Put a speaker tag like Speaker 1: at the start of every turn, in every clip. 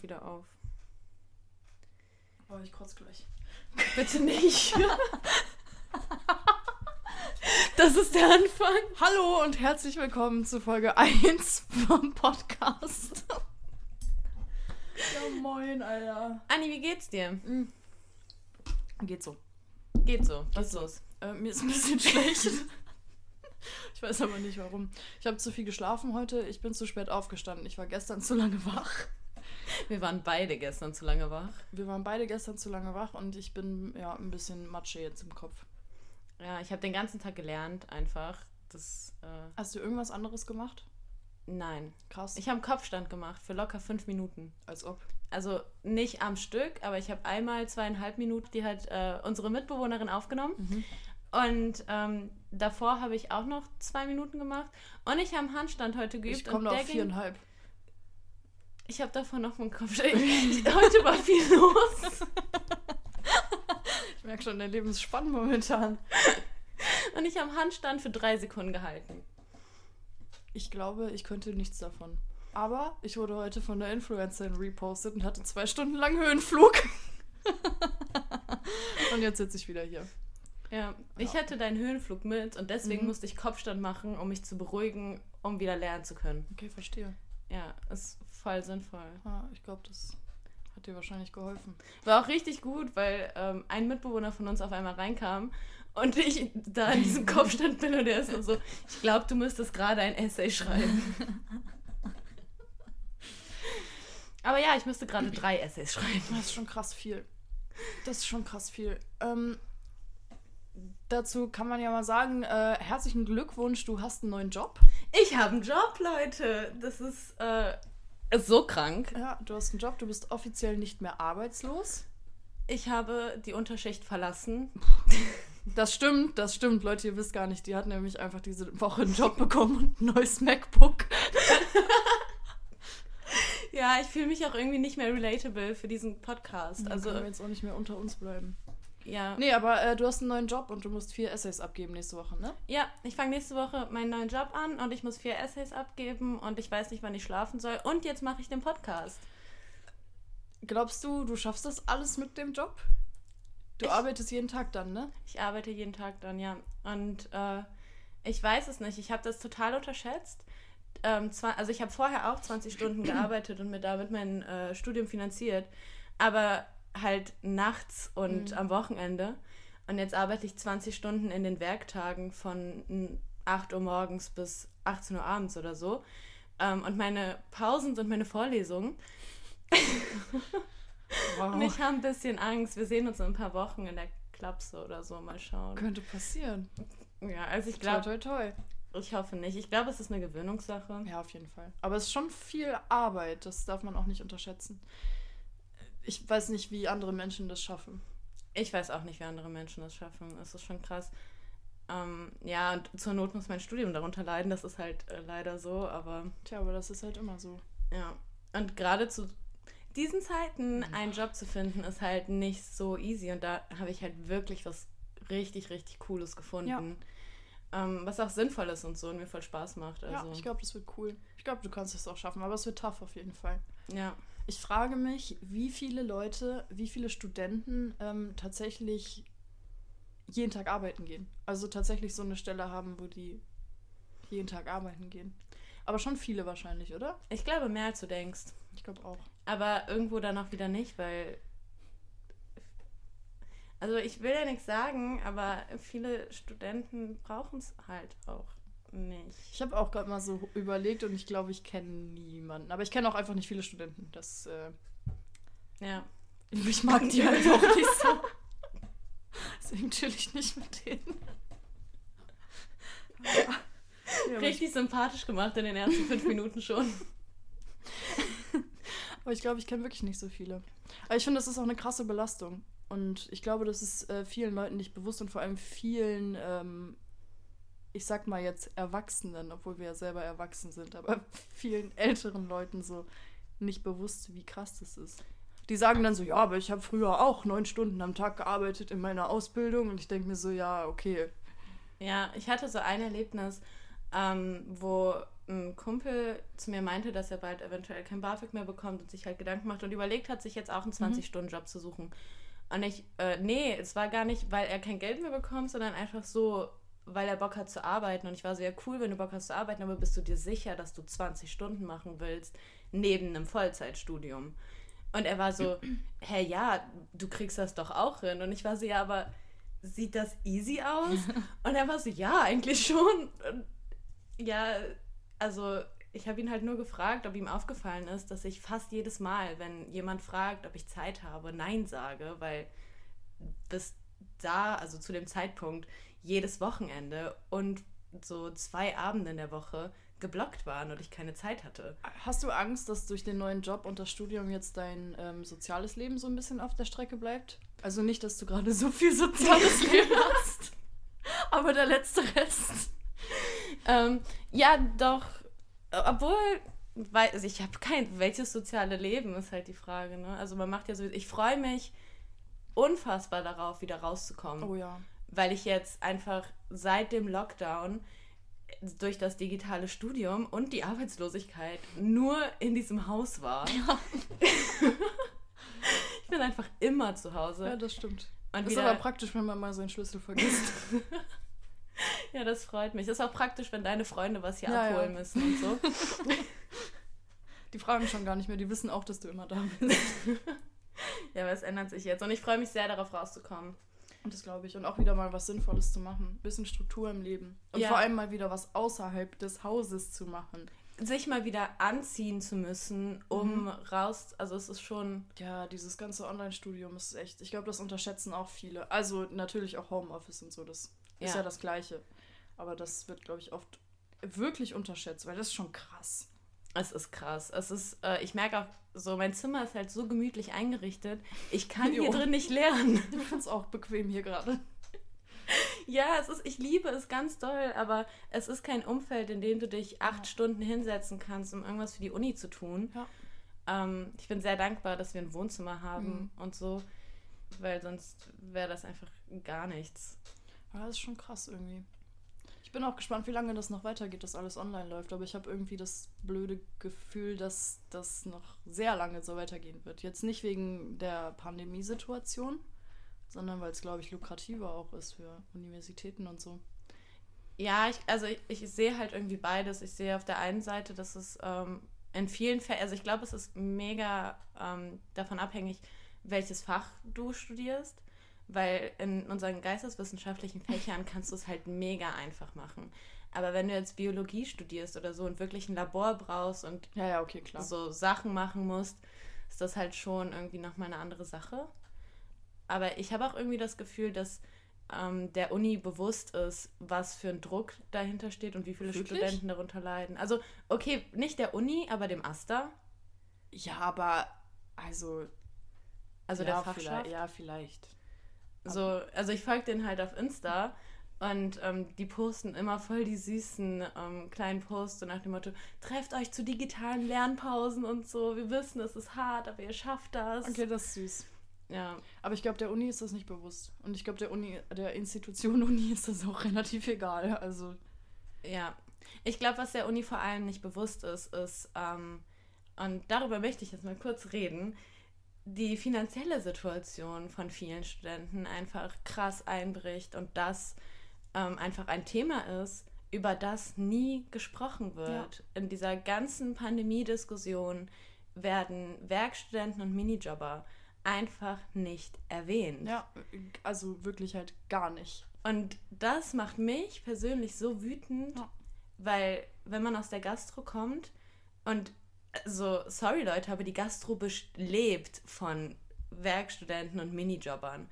Speaker 1: wieder auf.
Speaker 2: Oh, ich kotze gleich.
Speaker 1: Bitte nicht. das ist der Anfang.
Speaker 2: Hallo und herzlich willkommen zu Folge 1 vom Podcast. ja, moin, Alter.
Speaker 1: Anni, wie geht's dir?
Speaker 2: Geht so.
Speaker 1: Geht so. Was ist los?
Speaker 2: Äh, mir ist ein bisschen schlecht. Ich weiß aber nicht warum. Ich habe zu viel geschlafen heute. Ich bin zu spät aufgestanden. Ich war gestern zu lange wach.
Speaker 1: Wir waren beide gestern zu lange wach.
Speaker 2: Wir waren beide gestern zu lange wach und ich bin ja ein bisschen Matsche jetzt im Kopf.
Speaker 1: Ja, ich habe den ganzen Tag gelernt, einfach. Das, äh,
Speaker 2: Hast du irgendwas anderes gemacht?
Speaker 1: nein.
Speaker 2: Krass.
Speaker 1: Ich habe einen Kopfstand gemacht für locker fünf Minuten.
Speaker 2: als ob.
Speaker 1: Also nicht am Stück, aber ich habe einmal zweieinhalb Minuten, die hat äh, unsere Mitbewohnerin aufgenommen.
Speaker 2: Mhm.
Speaker 1: Und ähm, davor habe ich auch noch zwei Minuten gemacht. Und ich habe einen Handstand heute geübt.
Speaker 2: Ich komme auf
Speaker 1: ging-
Speaker 2: viereinhalb.
Speaker 1: Ich habe davon noch einen Kopfstand. heute war viel los.
Speaker 2: Ich merke schon, dein Leben ist spannend momentan.
Speaker 1: Und ich habe Handstand für drei Sekunden gehalten.
Speaker 2: Ich glaube, ich könnte nichts davon. Aber ich wurde heute von der Influencerin repostet und hatte zwei Stunden lang Höhenflug. und jetzt sitze ich wieder hier.
Speaker 1: Ja, ich
Speaker 2: Ja.
Speaker 1: hatte deinen Höhenflug mit und deswegen
Speaker 2: Mhm.
Speaker 1: musste ich Kopfstand machen, um mich zu beruhigen, um wieder lernen zu können.
Speaker 2: Okay, verstehe.
Speaker 1: Ja, ist voll sinnvoll.
Speaker 2: Ja, ich glaube, das hat dir wahrscheinlich geholfen.
Speaker 1: War auch richtig gut, weil ähm, ein Mitbewohner von uns auf einmal reinkam und ich da in diesem Kopfstand bin und der ist nur so, ich glaube, du müsstest gerade ein Essay schreiben. Aber ja, ich müsste gerade drei Essays schreiben.
Speaker 2: Das ist schon krass viel. Das ist schon krass viel. Ähm, dazu kann man ja mal sagen, äh, herzlichen Glückwunsch, du hast einen neuen Job.
Speaker 1: Ich habe einen Job, Leute. Das ist, äh, ist so krank.
Speaker 2: Ja, du hast einen Job, du bist offiziell nicht mehr arbeitslos.
Speaker 1: Ich habe die Unterschicht verlassen.
Speaker 2: Das stimmt, das stimmt. Leute, ihr wisst gar nicht, die hat nämlich einfach diese Woche einen Job bekommen und ein neues MacBook.
Speaker 1: Ja, ich fühle mich auch irgendwie nicht mehr relatable für diesen Podcast.
Speaker 2: Also können wir jetzt auch nicht mehr unter uns bleiben.
Speaker 1: Ja.
Speaker 2: Nee, aber äh, du hast einen neuen Job und du musst vier Essays abgeben nächste Woche, ne?
Speaker 1: Ja, ich fange nächste Woche meinen neuen Job an und ich muss vier Essays abgeben und ich weiß nicht, wann ich schlafen soll. Und jetzt mache ich den Podcast.
Speaker 2: Glaubst du, du schaffst das alles mit dem Job? Du
Speaker 1: Ich-
Speaker 2: arbeitest jeden Tag dann, ne?
Speaker 1: Ich arbeite jeden Tag dann, ja. Und äh, ich weiß es nicht. Ich habe das total unterschätzt. Ähm, zwar, also ich habe vorher auch 20 Stunden gearbeitet und mir damit mein äh, Studium finanziert. Aber halt nachts und
Speaker 2: Mhm.
Speaker 1: am Wochenende. Und jetzt arbeite ich 20 Stunden in den Werktagen von mm, 8 Uhr morgens bis 18 Uhr abends oder so. Ähm, und meine Pausen sind meine Vorlesungen.
Speaker 2: Wow.
Speaker 1: Und ich habe ein bisschen Angst. Wir sehen uns in ein paar Wochen in der Klapse oder so. Mal schauen.
Speaker 2: Könnte passieren.
Speaker 1: Ja, also ich
Speaker 2: Toi,
Speaker 1: glaube,
Speaker 2: toi, toi.
Speaker 1: ich hoffe nicht. Ich glaube, es ist eine Gewöhnungssache.
Speaker 2: Ja, auf jeden Fall. Aber es ist schon viel Arbeit, das darf man auch nicht unterschätzen. Ich weiß nicht, wie andere Menschen das schaffen.
Speaker 1: Ich weiß auch nicht, wie andere Menschen das schaffen. Es ist schon krass. Ähm, ja, und zur Not muss mein Studium darunter leiden. Das ist halt äh, leider so, aber
Speaker 2: Tja, aber das ist halt immer so.
Speaker 1: ja. Und gerade zu diesen Zeiten einen Job zu finden, ist halt nicht so easy. Und da habe ich halt wirklich was richtig, richtig Cooles gefunden. Ähm, was auch sinnvoll ist und so und mir voll Spaß macht. Also,
Speaker 2: Ja, ich glaube, das wird cool. Ich glaube, du kannst es auch schaffen, aber es wird tough auf jeden Fall.
Speaker 1: ja.
Speaker 2: Ich frage mich, wie viele Leute, wie viele Studenten ähm, tatsächlich jeden Tag arbeiten gehen. Also tatsächlich so eine Stelle haben, wo die jeden Tag arbeiten gehen. Aber schon viele wahrscheinlich, oder?
Speaker 1: Ich glaube, mehr als du denkst.
Speaker 2: Ich glaube auch.
Speaker 1: Aber irgendwo dann auch wieder nicht, weil. Also ich will ja nichts sagen, aber viele Studenten brauchen es halt auch nicht.
Speaker 2: Ich habe auch gerade mal so überlegt und ich glaube, ich kenne niemanden. Aber ich kenne auch einfach nicht viele Studenten. Das, äh,
Speaker 1: Ja.
Speaker 2: ich mag die halt auch nicht so. Deswegen chill ich nicht mit denen. Ja, aber ich,
Speaker 1: Richtig sympathisch gemacht in den ersten fünf Minuten schon.
Speaker 2: aber ich glaube, ich kenne wirklich nicht so viele. Aber ich finde, das ist auch eine krasse Belastung. Und ich glaube, das ist äh, vielen Leuten nicht bewusst und vor allem vielen, ähm, ich sag mal jetzt Erwachsenen, obwohl wir ja selber erwachsen sind, aber vielen älteren Leuten so nicht bewusst, wie krass das ist. Die sagen dann so, ja, aber ich habe früher auch neun Stunden am Tag gearbeitet in meiner Ausbildung und ich denke mir so, ja, okay.
Speaker 1: Ja, ich hatte so ein Erlebnis, ähm, wo ein Kumpel zu mir meinte, dass er bald eventuell kein BAföG mehr bekommt und sich halt Gedanken macht und überlegt hat, sich jetzt auch einen 20-Stunden-Job zu suchen. Und ich, äh, nee, es war gar nicht, weil er kein Geld mehr bekommt, sondern einfach so, weil er Bock hat zu arbeiten. Und ich war so, ja cool, wenn du Bock hast zu arbeiten, aber bist du dir sicher, dass du 20 Stunden machen willst, neben einem Vollzeitstudium? Und er war so, hä, ja, du kriegst das doch auch hin. Und ich war so, ja, aber sieht das easy aus? Und er war so, ja, eigentlich schon. Und ja, also ich habe ihn halt nur gefragt, ob ihm aufgefallen ist, dass ich fast jedes Mal, wenn jemand fragt, ob ich Zeit habe, Nein sage, weil bis da, also zu dem Zeitpunkt, jedes Wochenende und so zwei Abende in der Woche geblockt waren und ich keine Zeit hatte.
Speaker 2: Hast du Angst, dass durch den neuen Job und das Studium jetzt dein ähm, soziales Leben so ein bisschen auf der Strecke bleibt? Also nicht, dass du gerade so viel soziales Leben hast, aber der letzte Rest.
Speaker 1: ähm, ja, doch. Obwohl, weil, also ich habe kein, welches soziale Leben ist halt die Frage. Ne? Also man macht ja so, ich freue mich unfassbar darauf, wieder rauszukommen.
Speaker 2: Oh ja.
Speaker 1: Weil ich jetzt einfach seit dem Lockdown durch das digitale Studium und die Arbeitslosigkeit nur in diesem Haus war. Ja. ich bin einfach immer zu Hause.
Speaker 2: Ja, das stimmt. Und das ist aber praktisch, wenn man mal seinen Schlüssel vergisst.
Speaker 1: ja, das freut mich. Das ist auch praktisch, wenn deine Freunde was hier ja, abholen ja. müssen und so.
Speaker 2: Die fragen schon gar nicht mehr, die wissen auch, dass du immer da bist.
Speaker 1: ja, aber es ändert sich jetzt. Und ich freue mich sehr darauf rauszukommen.
Speaker 2: Und das glaube ich. Und auch wieder mal was Sinnvolles zu machen. Ein bisschen Struktur im Leben. Und ja. vor allem mal wieder was außerhalb des Hauses zu machen.
Speaker 1: Sich mal wieder anziehen zu müssen, um mhm. raus. Also es ist schon.
Speaker 2: Ja, dieses ganze Online-Studium ist echt. Ich glaube, das unterschätzen auch viele. Also natürlich auch Homeoffice und so. Das ja. ist ja das Gleiche. Aber das wird, glaube ich, oft wirklich unterschätzt, weil das ist schon krass.
Speaker 1: Es ist krass. Es ist, äh, ich merke auch so, mein Zimmer ist halt so gemütlich eingerichtet. Ich kann hier drin nicht lernen.
Speaker 2: Ich finde es auch bequem hier gerade.
Speaker 1: Ja, es ist, ich liebe es ganz doll, aber es ist kein Umfeld, in dem du dich acht ja. Stunden hinsetzen kannst, um irgendwas für die Uni zu tun. Ja. Ähm, ich bin sehr dankbar, dass wir ein Wohnzimmer haben mhm. und so, weil sonst wäre das einfach gar nichts.
Speaker 2: Ja, das ist schon krass irgendwie. Ich bin auch gespannt, wie lange das noch weitergeht, dass alles online läuft. Aber ich habe irgendwie das blöde Gefühl, dass das noch sehr lange so weitergehen wird. Jetzt nicht wegen der Pandemiesituation, sondern weil es, glaube ich, lukrativer auch ist für Universitäten und so.
Speaker 1: Ja, ich, also ich, ich sehe halt irgendwie beides. Ich sehe auf der einen Seite, dass es ähm, in vielen Fällen, also ich glaube, es ist mega ähm, davon abhängig, welches Fach du studierst weil in unseren geisteswissenschaftlichen Fächern kannst du es halt mega einfach machen. Aber wenn du jetzt Biologie studierst oder so und wirklich ein Labor brauchst und
Speaker 2: ja, ja, okay,
Speaker 1: so Sachen machen musst, ist das halt schon irgendwie nochmal eine andere Sache. Aber ich habe auch irgendwie das Gefühl, dass ähm, der Uni bewusst ist, was für ein Druck dahinter steht und wie viele Wirklich? Studenten darunter leiden. Also, okay, nicht der Uni, aber dem Aster.
Speaker 2: Ja, aber also.
Speaker 1: Also
Speaker 2: ja,
Speaker 1: der Fachschaft?
Speaker 2: Vielleicht, ja, vielleicht.
Speaker 1: So, also ich folge den halt auf Insta und ähm, die posten immer voll die süßen ähm, kleinen Posts so nach dem Motto, trefft euch zu digitalen Lernpausen und so. Wir wissen, es ist hart, aber ihr schafft das.
Speaker 2: Okay, das ist süß. Ja. Aber ich glaube, der Uni ist das nicht bewusst. Und ich glaube, der Uni, der Institution Uni ist das auch relativ egal. Also.
Speaker 1: Ja. Ich glaube, was der Uni vor allem nicht bewusst ist, ist, ähm, und darüber möchte ich jetzt mal kurz reden, die finanzielle Situation von vielen Studenten einfach krass einbricht und das ähm, einfach ein Thema ist, über das nie gesprochen wird. Ja. In dieser ganzen Pandemie-Diskussion werden Werkstudenten und Minijobber einfach nicht erwähnt.
Speaker 2: Ja, also wirklich halt gar nicht.
Speaker 1: Und das macht mich persönlich so wütend, ja. weil wenn man aus der Gastro kommt und so, sorry Leute, aber die Gastro lebt von Werkstudenten und Minijobbern,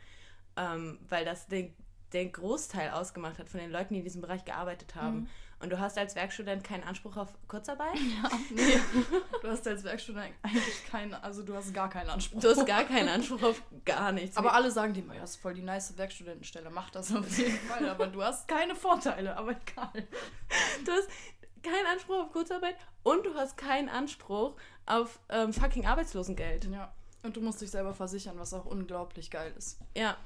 Speaker 1: ähm, weil das den, den Großteil ausgemacht hat von den Leuten, die in diesem Bereich gearbeitet haben. Mhm. Und du hast als Werkstudent keinen Anspruch auf Kurzarbeit? Ja,
Speaker 2: nee. du hast als Werkstudent eigentlich keinen, also du hast gar keinen Anspruch.
Speaker 1: Du hast gar keinen Anspruch auf gar nichts.
Speaker 2: Aber alle sagen dir immer, ja, das ist voll die nice Werkstudentenstelle, mach das auf jeden Fall. Aber du hast keine Vorteile, aber egal.
Speaker 1: Du hast, keinen Anspruch auf Kurzarbeit und du hast keinen Anspruch auf ähm, fucking Arbeitslosengeld.
Speaker 2: Ja. Und du musst dich selber versichern, was auch unglaublich geil ist.
Speaker 1: Ja.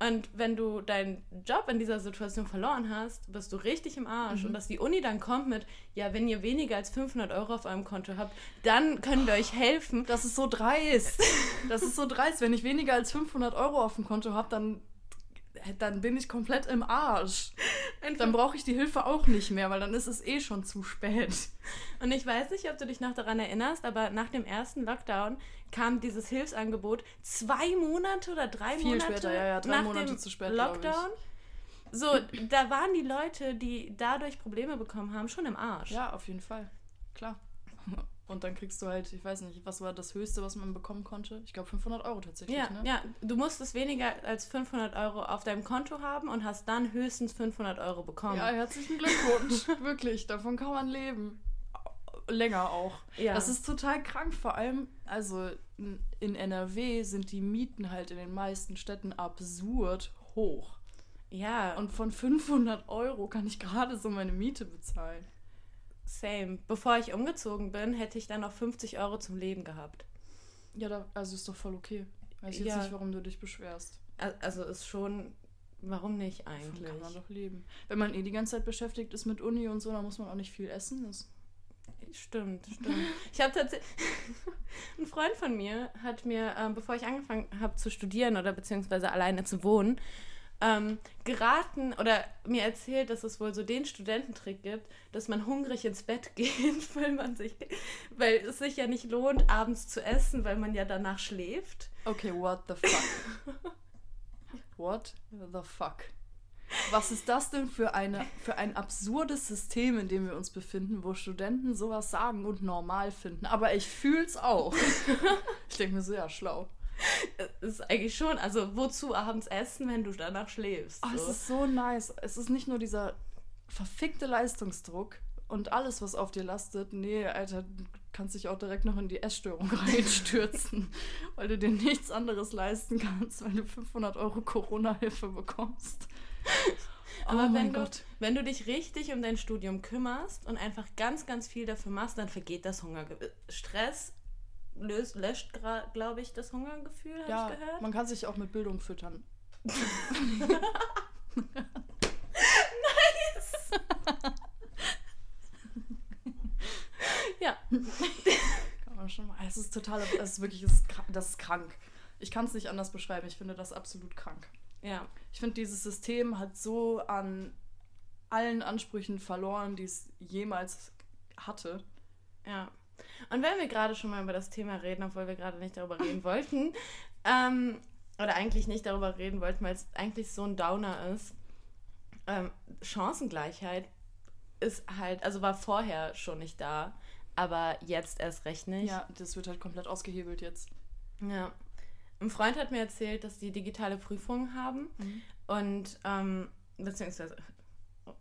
Speaker 1: Und wenn du deinen Job in dieser Situation verloren hast, bist du richtig im Arsch.
Speaker 2: Mhm.
Speaker 1: Und dass die Uni dann kommt mit, ja, wenn ihr weniger als 500 Euro auf eurem Konto habt, dann können wir euch helfen.
Speaker 2: Das ist so dreist. Das ist so dreist. Wenn ich weniger als 500 Euro auf dem Konto habe, dann, dann bin ich komplett im Arsch. Dann brauche ich die Hilfe auch nicht mehr, weil dann ist es eh schon zu spät.
Speaker 1: Und ich weiß nicht, ob du dich noch daran erinnerst, aber nach dem ersten Lockdown kam dieses Hilfsangebot zwei Monate oder drei
Speaker 2: Viel
Speaker 1: Monate
Speaker 2: später, ja, ja, drei
Speaker 1: nach
Speaker 2: Monate
Speaker 1: dem
Speaker 2: zu spät.
Speaker 1: Lockdown. So, da waren die Leute, die dadurch Probleme bekommen haben, schon im Arsch.
Speaker 2: Ja, auf jeden Fall. Klar. Und dann kriegst du halt, ich weiß nicht, was war das Höchste, was man bekommen konnte? Ich glaube 500 Euro tatsächlich,
Speaker 1: Ja,
Speaker 2: ne?
Speaker 1: ja, du musstest weniger als 500 Euro auf deinem Konto haben und hast dann höchstens 500 Euro bekommen.
Speaker 2: Ja, herzlichen Glückwunsch. Wirklich, davon kann man leben. Länger auch.
Speaker 1: Ja.
Speaker 2: Das ist total krank. Vor allem, also in NRW sind die Mieten halt in den meisten Städten absurd hoch.
Speaker 1: ja, und
Speaker 2: Und von 500 Euro kann ich gerade so meine Miete bezahlen.
Speaker 1: Same. Bevor ich umgezogen bin, hätte ich dann noch 50 Euro zum Leben gehabt.
Speaker 2: Ja, da, also ist doch voll okay. Weiß jetzt
Speaker 1: Ja.
Speaker 2: nicht, warum du dich beschwerst.
Speaker 1: Al- Also ist schon, warum nicht
Speaker 2: Davon
Speaker 1: eigentlich?
Speaker 2: kann man doch leben. Wenn man eh die ganze Zeit beschäftigt ist mit Uni und so, dann muss man auch nicht viel essen. Das
Speaker 1: Stimmt, stimmt. Ich habe tatsächlich. Ein Freund von mir hat mir, ähm, bevor ich angefangen habe zu studieren oder beziehungsweise alleine zu wohnen, ähm, geraten oder mir erzählt, dass es wohl so den Studententrick gibt, dass man hungrig ins Bett geht, weil man sich, weil es sich ja nicht lohnt, abends zu essen, weil man ja danach schläft.
Speaker 2: Okay, what the fuck? what the fuck? Was ist das denn für, eine, für ein absurdes System, in dem wir uns befinden, wo Studenten sowas sagen und normal finden? Aber ich fühl's auch. ich denke mir so, ja, schlau.
Speaker 1: Es ist eigentlich schon, also wozu abends essen, wenn du danach schläfst?
Speaker 2: Oh, es
Speaker 1: so.
Speaker 2: ist so nice. Es ist nicht nur dieser verfickte Leistungsdruck und alles, was auf dir lastet. Nee, Alter, du kannst dich auch direkt noch in die Essstörung reinstürzen, weil du dir nichts anderes leisten kannst, weil du 500 Euro Corona-Hilfe bekommst.
Speaker 1: Aber
Speaker 2: oh
Speaker 1: wenn du,
Speaker 2: Gott.
Speaker 1: wenn du dich richtig um dein Studium kümmerst und einfach ganz, ganz viel dafür machst, dann vergeht das Hungergefühl. Stress löst, löscht, glaube ich, das Hungergefühl, habe
Speaker 2: Ja,
Speaker 1: ich gehört.
Speaker 2: man kann sich auch mit Bildung füttern.
Speaker 1: Ja.
Speaker 2: Kann man schon mal. Es ist total, es ist wirklich, es ist, das ist krank. Ich kann es nicht anders beschreiben. Ich finde das absolut krank.
Speaker 1: Ja.
Speaker 2: Ich finde, dieses System hat so an allen Ansprüchen verloren, die es jemals hatte.
Speaker 1: Ja. Und wenn wir gerade schon mal über das Thema reden, obwohl wir gerade nicht darüber reden wollten, ähm, oder eigentlich nicht darüber reden wollten, weil es eigentlich so ein Downer ist, ähm, Chancengleichheit ist halt, also war vorher schon nicht da, aber jetzt erst recht nicht.
Speaker 2: Ja, das wird halt komplett ausgehebelt jetzt.
Speaker 1: Ja. Ein Freund hat mir erzählt, dass die digitale Prüfungen haben
Speaker 2: Mhm.
Speaker 1: und ähm, beziehungsweise oh,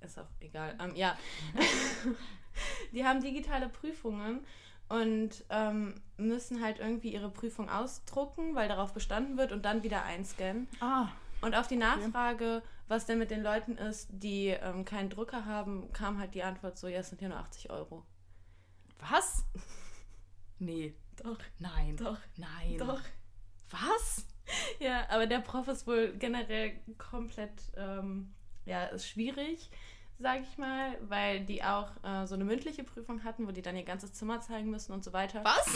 Speaker 1: ist auch egal. Ähm, ja, die haben digitale Prüfungen und ähm, müssen halt irgendwie ihre Prüfung ausdrucken, weil darauf bestanden wird und dann wieder einscannen.
Speaker 2: Ah,
Speaker 1: Und auf die Nachfrage, was denn mit den Leuten ist, die ähm, keinen Drucker haben, kam halt die Antwort so, ja, es sind ja nur 80 Euro.
Speaker 2: was? Nee.
Speaker 1: Doch,
Speaker 2: Nein.
Speaker 1: doch,
Speaker 2: Nein.
Speaker 1: doch.
Speaker 2: Was?
Speaker 1: Ja, aber der Prof ist wohl generell komplett, ähm, ja, ist schwierig, sage ich mal, weil die auch äh, so eine mündliche Prüfung hatten, wo die dann ihr ganzes Zimmer zeigen müssen und so weiter.
Speaker 2: Was?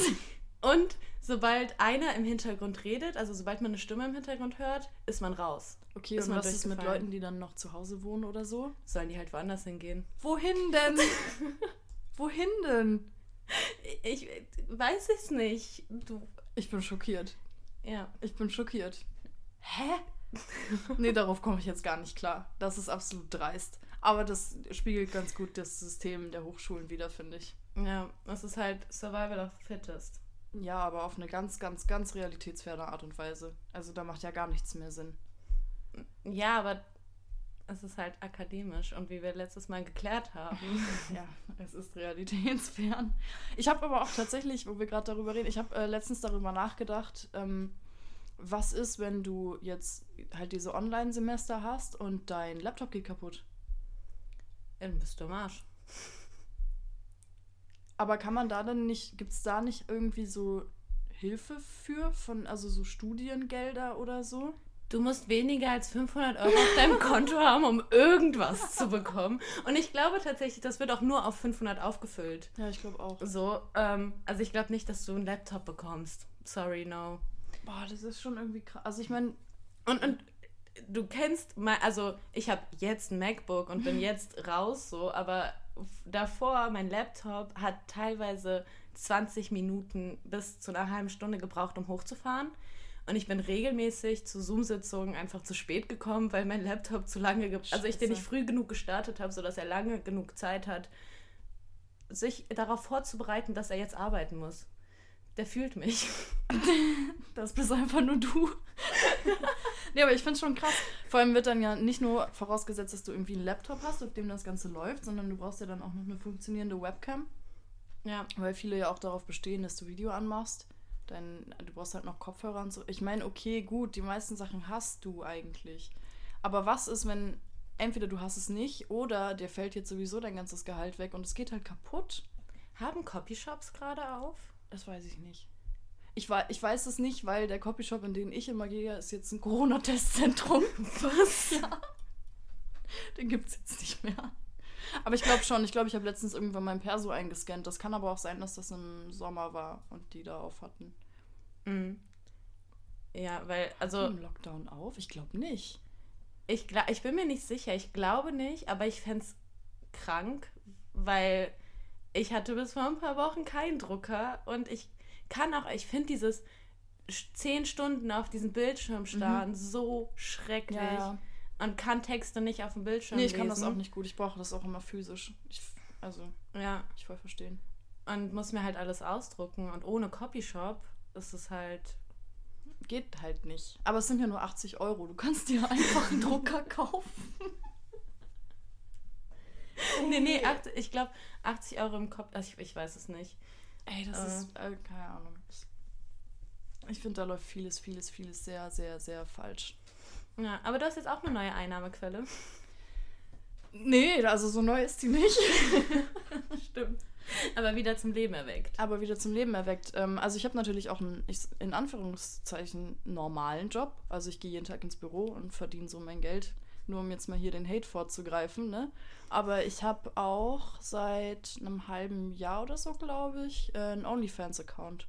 Speaker 1: Und sobald einer im Hintergrund redet, also sobald man eine Stimme im Hintergrund hört, ist man raus.
Speaker 2: Okay,
Speaker 1: Ist
Speaker 2: und
Speaker 1: man
Speaker 2: was ist mit. Leuten, die dann noch zu Hause wohnen oder so?
Speaker 1: Sollen die halt woanders hingehen.
Speaker 2: Wohin denn? Wohin denn?
Speaker 1: Ich, ich weiß es nicht. Du,
Speaker 2: Ich bin schockiert.
Speaker 1: ja.
Speaker 2: Ich bin schockiert. Hä? nee, darauf komme ich jetzt gar nicht klar. Das ist absolut dreist. Aber das spiegelt ganz gut das System der Hochschulen wieder, finde ich.
Speaker 1: Ja, es ist halt Survival of the Fittest.
Speaker 2: Ja, aber auf eine ganz, ganz, ganz realitätsferne Art und Weise. Also da macht ja gar nichts mehr Sinn.
Speaker 1: Ja, aber es ist halt akademisch und wie wir letztes Mal geklärt haben.
Speaker 2: Ja, es ist realitätsfern. Ich habe aber auch tatsächlich, wo wir gerade darüber reden, ich habe äh, letztens darüber nachgedacht, ähm, was ist, wenn du jetzt halt diese Online-Semester hast und dein Laptop geht kaputt?
Speaker 1: Dann bist du am Arsch.
Speaker 2: Aber kann man da dann nicht, gibt es da nicht irgendwie so Hilfe für, von, also so Studiengelder oder so?
Speaker 1: Du musst weniger als 500 Euro auf deinem Konto haben, um irgendwas zu bekommen. Und ich glaube tatsächlich, das wird auch nur auf 500 aufgefüllt.
Speaker 2: Ja, ich glaube auch.
Speaker 1: So, ähm, also ich glaube nicht, dass du einen Laptop bekommst. Sorry, no.
Speaker 2: Boah, das ist schon irgendwie krass. Also ich meine,
Speaker 1: Und, und du kennst mal, also ich habe jetzt ein MacBook und bin jetzt raus, so, aber davor, mein Laptop hat teilweise 20 Minuten bis zu einer halben Stunde gebraucht, um hochzufahren. Und ich bin regelmäßig zu Zoom-Sitzungen einfach zu spät gekommen, weil mein Laptop zu lange, ge also ich den nicht früh genug gestartet habe, sodass er lange genug Zeit hat, sich darauf vorzubereiten, dass er jetzt arbeiten muss. Der fühlt mich.
Speaker 2: das bist einfach nur du. nee, aber ich finde es schon krass. Vor allem wird dann ja nicht nur vorausgesetzt, dass du irgendwie einen Laptop hast, auf dem das Ganze läuft, sondern du brauchst ja dann auch noch eine funktionierende Webcam.
Speaker 1: Ja.
Speaker 2: Weil viele ja auch darauf bestehen, dass du Video anmachst. Dann, du brauchst halt noch Kopfhörer und so. Ich meine, okay, gut, die meisten Sachen hast du eigentlich. Aber was ist, wenn entweder du hast es nicht oder dir fällt jetzt sowieso dein ganzes Gehalt weg und es geht halt kaputt?
Speaker 1: Haben Copyshops gerade auf?
Speaker 2: Das weiß ich nicht. Ich, wei- ich weiß es nicht, weil der Copyshop, in den ich immer gehe, ist jetzt ein Corona-Testzentrum. Was? Ja. Den gibt es jetzt nicht mehr. Aber ich glaube schon. Ich glaube, ich habe letztens irgendwann mein Perso eingescannt. Das kann aber auch sein, dass das im Sommer war und die da auf hatten.
Speaker 1: Mhm. Ja, weil, also
Speaker 2: Im Lockdown auf? Ich glaube nicht.
Speaker 1: ich, ich bin mir nicht sicher. Ich glaube nicht, aber ich fände es krank, weil ich hatte bis vor ein paar Wochen keinen Drucker und ich kann auch, ich finde dieses zehn Stunden auf diesem Bildschirm starren so schrecklich und kann Texte nicht auf dem Bildschirm
Speaker 2: Nee, ich
Speaker 1: lesen.
Speaker 2: kann das auch nicht gut. Ich brauche das auch immer physisch. Ich, also,
Speaker 1: Ja,
Speaker 2: ich voll verstehen.
Speaker 1: und muss mir halt alles ausdrucken und ohne Copyshop ist es halt
Speaker 2: Geht halt nicht. Aber es sind ja nur 80 Euro. Du kannst dir einfach einen Drucker kaufen.
Speaker 1: Nee, nee, 80, ich glaube 80 Euro im Kopf, also ich, ich weiß es nicht.
Speaker 2: Ey, das
Speaker 1: Äh.
Speaker 2: ist, äh, keine Ahnung. Ich, finde, da läuft vieles, vieles, vieles sehr, sehr, sehr falsch.
Speaker 1: Ja, aber du hast jetzt auch eine neue Einnahmequelle.
Speaker 2: Nee, also so neu ist die nicht.
Speaker 1: Stimmt. Aber wieder zum Leben erweckt.
Speaker 2: Aber wieder zum Leben erweckt. Ähm, also ich habe natürlich auch einen, ich, in Anführungszeichen, normalen Job. Also ich gehe jeden Tag ins Büro und verdiene so mein Geld. Nur um jetzt mal hier den Hate vorzugreifen, ne? Aber ich habe auch seit einem halben Jahr oder so, glaube ich, äh, einen OnlyFans-Account.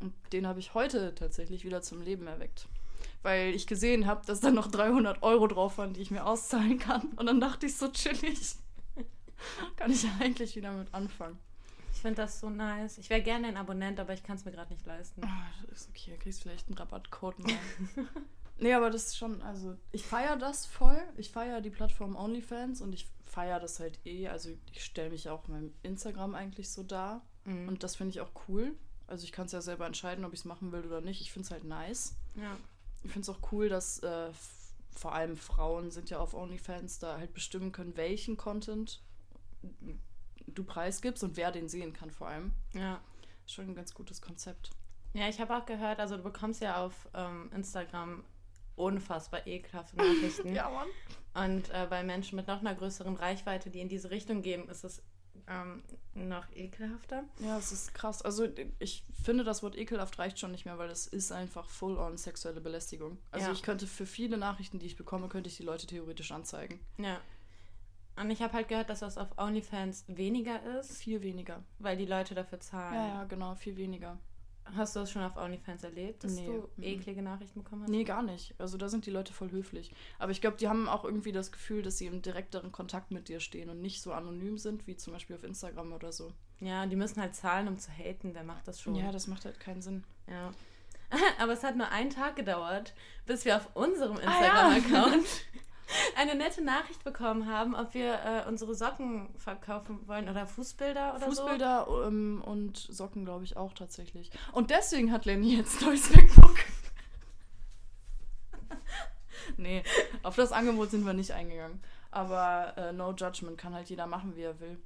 Speaker 2: Und den habe ich heute tatsächlich wieder zum Leben erweckt. Weil ich gesehen habe, dass da noch 300 Euro drauf waren, die ich mir auszahlen kann. Und dann dachte ich so chillig. kann ich eigentlich wieder mit anfangen.
Speaker 1: Ich finde das so nice. Ich wäre gerne ein Abonnent, aber ich kann es mir gerade nicht leisten.
Speaker 2: Ah, das ist okay, kriegst vielleicht einen Rabattcode mal. nee, aber das ist schon, also ich feiere das voll. Ich feiere die Plattform OnlyFans und ich feiere das halt eh. Also ich stelle mich auch in meinem Instagram eigentlich so dar.
Speaker 1: Mhm.
Speaker 2: Und das finde ich auch cool. Also ich kann es ja selber entscheiden, ob ich es machen will oder nicht. Ich finde es halt nice.
Speaker 1: ja.
Speaker 2: Ich finde es auch cool, dass äh, vor allem Frauen sind ja auf OnlyFans da halt bestimmen können, welchen Content du preisgibst und wer den sehen kann vor allem.
Speaker 1: ja.
Speaker 2: Schon ein ganz gutes Konzept.
Speaker 1: Ja, ich habe auch gehört, also du bekommst ja auf ähm, Instagram unfassbar ekelhafte Nachrichten.
Speaker 2: Mann.
Speaker 1: Und äh, bei Menschen mit noch einer größeren Reichweite, die in diese Richtung gehen, ist es ähm, noch ekelhafter.
Speaker 2: Ja, es ist krass. Also ich finde, das Wort ekelhaft reicht schon nicht mehr, weil es ist einfach full-on sexuelle Belästigung. Also
Speaker 1: Ja.
Speaker 2: ich könnte für viele Nachrichten, die ich bekomme, könnte ich die Leute theoretisch anzeigen.
Speaker 1: Ja. Und ich habe halt gehört, dass das auf OnlyFans weniger ist,
Speaker 2: Viel weniger.
Speaker 1: weil die Leute dafür zahlen.
Speaker 2: Ja, ja, genau, viel weniger.
Speaker 1: Hast du das schon auf OnlyFans erlebt, dass
Speaker 2: Nee,
Speaker 1: du
Speaker 2: mhm.
Speaker 1: eklige Nachrichten bekommen hast?
Speaker 2: Nee, gar nicht. Also da sind die Leute voll höflich. Aber ich glaube, die haben auch irgendwie das Gefühl, dass sie im direkteren Kontakt mit dir stehen und nicht so anonym sind, wie zum Beispiel auf Instagram oder so.
Speaker 1: Ja, die müssen halt zahlen, um zu haten. Wer macht das schon?
Speaker 2: Ja, das macht halt keinen Sinn.
Speaker 1: Ja. Aber es hat nur einen Tag gedauert, bis wir auf unserem
Speaker 2: Ah, ja.
Speaker 1: Eine nette Nachricht bekommen haben, ob wir äh, unsere Socken verkaufen wollen oder Fußbilder oder
Speaker 2: Fußbilder ähm, und Socken, glaube ich, auch tatsächlich. Und deswegen hat Lenny jetzt neues MacBook. nee, auf das Angebot sind wir nicht eingegangen. Aber äh, no judgment kann halt jeder machen, wie er will.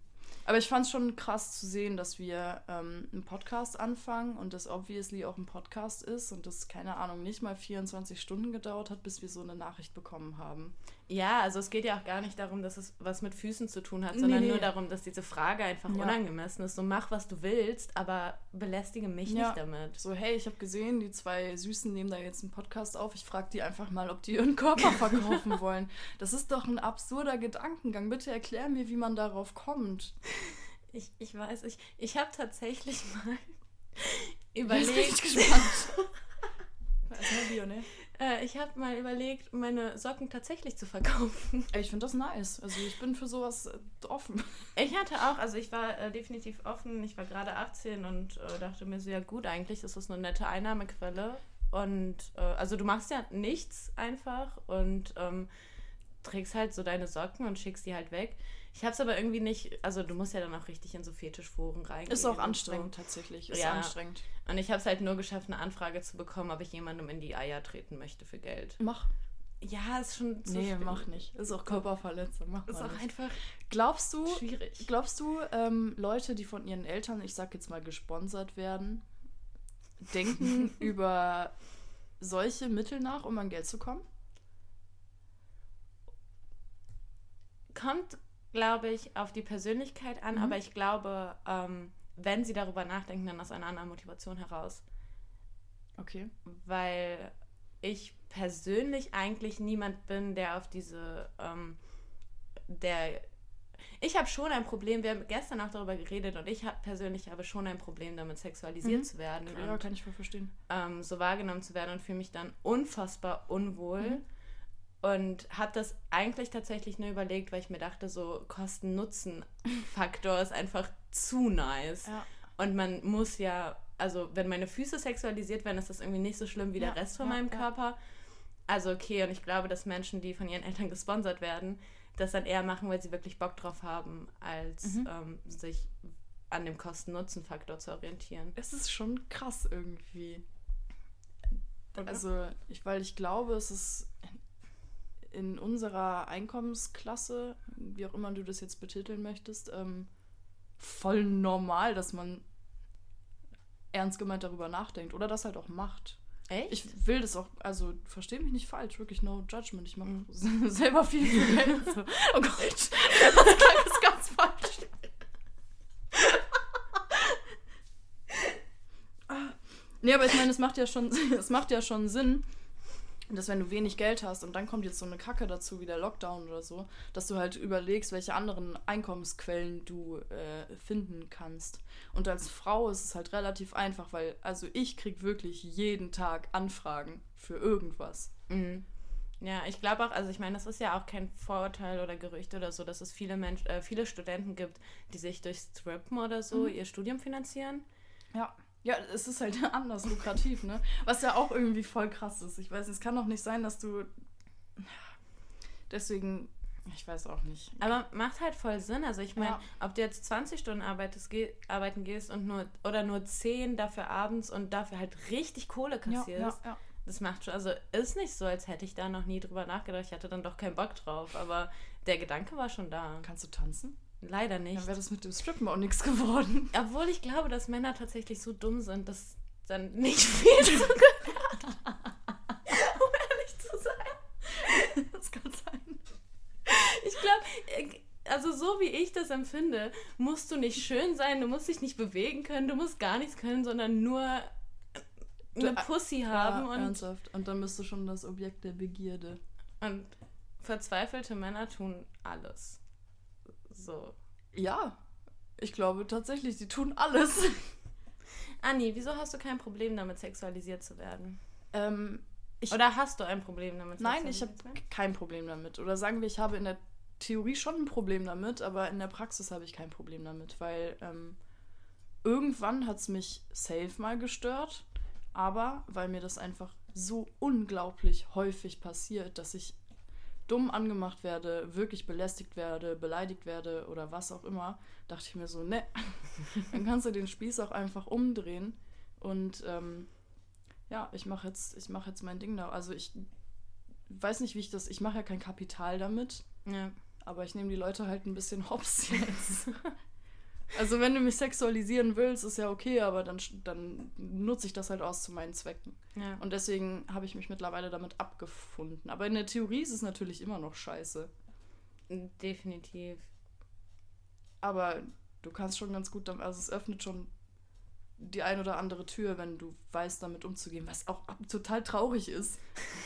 Speaker 2: Aber ich fand es schon krass zu sehen, dass wir ähm, einen Podcast anfangen und das obviously auch ein Podcast ist und das, keine Ahnung, nicht mal 24 Stunden gedauert hat, bis wir so eine Nachricht bekommen haben.
Speaker 1: Ja, also es geht ja auch gar nicht darum, dass es was mit Füßen zu tun hat, sondern
Speaker 2: Nee, nee.
Speaker 1: nur darum, dass diese Frage einfach
Speaker 2: Ja.
Speaker 1: unangemessen ist. So mach, was du willst, aber belästige mich
Speaker 2: Ja.
Speaker 1: nicht damit.
Speaker 2: So, hey, ich habe gesehen, die zwei Süßen nehmen da jetzt einen Podcast auf. Ich frage die einfach mal, ob die ihren Körper verkaufen wollen. Das ist doch ein absurder Gedankengang. Bitte erklär mir, wie man darauf kommt.
Speaker 1: Ich, ich weiß, ich, ich habe tatsächlich mal
Speaker 2: bin
Speaker 1: überlegt,
Speaker 2: ich gespannt. Erstmal Bio, ne?
Speaker 1: Äh, ich habe mal überlegt, meine Socken tatsächlich zu verkaufen.
Speaker 2: Ich finde das nice. Also ich bin für sowas äh, offen.
Speaker 1: Ich hatte auch, also ich war äh, definitiv offen. Ich war gerade 18 und äh, dachte mir so, ja gut, eigentlich ist das eine nette Einnahmequelle. Und äh, also du machst ja nichts einfach und ähm, trägst halt so deine Socken und schickst die halt weg. Ich habe es aber irgendwie nicht, also du musst ja dann auch richtig in so Fetischforen reingehen.
Speaker 2: Ist auch anstrengend tatsächlich. Ist
Speaker 1: Ja.
Speaker 2: anstrengend.
Speaker 1: Und ich habe es halt nur geschafft, eine Anfrage zu bekommen, ob ich jemandem in die Eier treten möchte für Geld.
Speaker 2: Mach.
Speaker 1: Ja, ist schon zu
Speaker 2: Nee,
Speaker 1: schlimm.
Speaker 2: mach nicht. Ist auch Körperverletzung. Mach
Speaker 1: Ist auch
Speaker 2: nicht.
Speaker 1: einfach
Speaker 2: Glaubst du,
Speaker 1: schwierig.
Speaker 2: glaubst du, ähm, Leute, die von ihren Eltern, ich sag jetzt mal, gesponsert werden, denken über solche Mittel nach, um an Geld zu kommen?
Speaker 1: Kommt, glaube ich, auf die Persönlichkeit an,
Speaker 2: Mhm.
Speaker 1: aber ich glaube, ähm, wenn sie darüber nachdenken, dann aus einer anderen Motivation heraus.
Speaker 2: Okay.
Speaker 1: Weil ich persönlich eigentlich niemand bin, der auf diese, ähm, der. Ich habe schon ein Problem, wir haben gestern auch darüber geredet und ich hab, persönlich habe schon ein Problem damit, sexualisiert
Speaker 2: Mhm.
Speaker 1: zu werden.
Speaker 2: Ja,
Speaker 1: und
Speaker 2: kann ich voll verstehen.
Speaker 1: ähm, so wahrgenommen zu werden und fühle mich dann unfassbar unwohl.
Speaker 2: Mhm.
Speaker 1: Und habe das eigentlich tatsächlich nur überlegt, weil ich mir dachte, so Kosten-Nutzen-Faktor ist einfach zu nice.
Speaker 2: Ja.
Speaker 1: Und man muss ja, also wenn meine Füße sexualisiert werden, ist das irgendwie nicht so schlimm wie
Speaker 2: Ja,
Speaker 1: der Rest von
Speaker 2: ja,
Speaker 1: meinem. Körper. Also okay, und ich glaube, dass Menschen, die von ihren Eltern gesponsert werden, das dann eher machen, weil sie wirklich Bock drauf haben, als
Speaker 2: Mhm.
Speaker 1: ähm, sich an dem Kosten-Nutzen-Faktor zu orientieren.
Speaker 2: Es ist schon krass irgendwie. Also, ich, weil ich glaube, es ist in unserer Einkommensklasse, wie auch immer du das jetzt betiteln möchtest, ähm, voll normal, dass man ernst gemeint darüber nachdenkt oder das halt auch macht.
Speaker 1: Echt?
Speaker 2: Ich will das auch, also versteh mich nicht falsch, wirklich no judgment. Ich mache selber viel für Geld. So. Oh Gott, das klang jetzt ganz falsch. Ah. Nee, aber ich meine, es macht ja schon, es macht ja schon Sinn, dass wenn du wenig Geld hast und dann kommt jetzt so eine Kacke dazu wie der Lockdown oder so, dass du halt überlegst, welche anderen Einkommensquellen du äh, finden kannst. Und als Frau ist es halt relativ einfach, weil also ich krieg wirklich jeden Tag Anfragen für irgendwas.
Speaker 1: Mhm. Ja, ich glaube auch, also ich meine, das ist ja auch kein Vorurteil oder Gerücht oder so, dass es viele Mensch, äh, viele Studenten gibt, die sich durch Strippen oder so
Speaker 2: Mhm.
Speaker 1: ihr Studium finanzieren.
Speaker 2: Ja. Ja, es ist halt anders lukrativ, ne? Was ja auch irgendwie voll krass ist. Ich weiß, es kann doch nicht sein, dass du. Deswegen, ich weiß auch nicht.
Speaker 1: Aber macht halt voll Sinn. Also ich meine,
Speaker 2: Ja.
Speaker 1: ob du jetzt 20 Stunden arbeitest, geh, arbeiten gehst und nur oder nur 10 dafür abends und dafür halt richtig Kohle kassierst,
Speaker 2: ja, ja.
Speaker 1: das macht schon, also ist nicht so, als hätte ich da noch nie drüber nachgedacht. Ich hatte dann doch keinen Bock drauf, aber der Gedanke war schon da.
Speaker 2: Kannst du tanzen?
Speaker 1: Leider nicht.
Speaker 2: Dann wäre das mit dem Strippen auch nichts geworden.
Speaker 1: Obwohl ich glaube, dass Männer tatsächlich so dumm sind, dass dann nicht viel zu hat. um ehrlich zu sein.
Speaker 2: Das kann sein.
Speaker 1: Ich glaube, also so wie ich das empfinde, musst du nicht schön sein, du musst dich nicht bewegen können, du musst gar nichts können, sondern nur eine
Speaker 2: Du-
Speaker 1: Pussy haben
Speaker 2: ja,
Speaker 1: und,
Speaker 2: ernsthaft. Und dann bist du schon das Objekt der Begierde.
Speaker 1: und verzweifelte Männer tun alles. So.
Speaker 2: Ja, ich glaube tatsächlich, die tun alles.
Speaker 1: Anni, wieso hast du kein Problem damit, sexualisiert zu werden?
Speaker 2: ähm,
Speaker 1: Oder hast du ein Problem damit?
Speaker 2: nein, ich habe kein Problem damit. Oder sagen wir, ich habe in der Theorie schon ein Problem damit, aber in der Praxis habe ich kein Problem damit, weil ähm, irgendwann hat es mich safe mal gestört, aber weil mir das einfach so unglaublich häufig passiert, dass ich dumm angemacht werde, wirklich belästigt werde, beleidigt werde oder was auch immer, dachte ich mir so, ne, dann kannst du den Spieß auch einfach umdrehen und ähm, ja, ich mache jetzt, ich mache jetzt mein Ding da. Also ich weiß nicht, wie ich das, ich mache ja kein Kapital damit,
Speaker 1: Ja.
Speaker 2: aber ich nehme die Leute halt ein bisschen hops jetzt. Also wenn du mich sexualisieren willst, ist ja okay, aber dann, dann nutze ich das halt aus zu meinen Zwecken.
Speaker 1: Ja.
Speaker 2: Und deswegen habe ich mich mittlerweile damit abgefunden. Aber in der Theorie ist es natürlich immer noch scheiße.
Speaker 1: Definitiv.
Speaker 2: Aber du kannst schon ganz gut, damit- also es öffnet schon die ein oder andere Tür, wenn du weißt, damit umzugehen, was auch total traurig ist.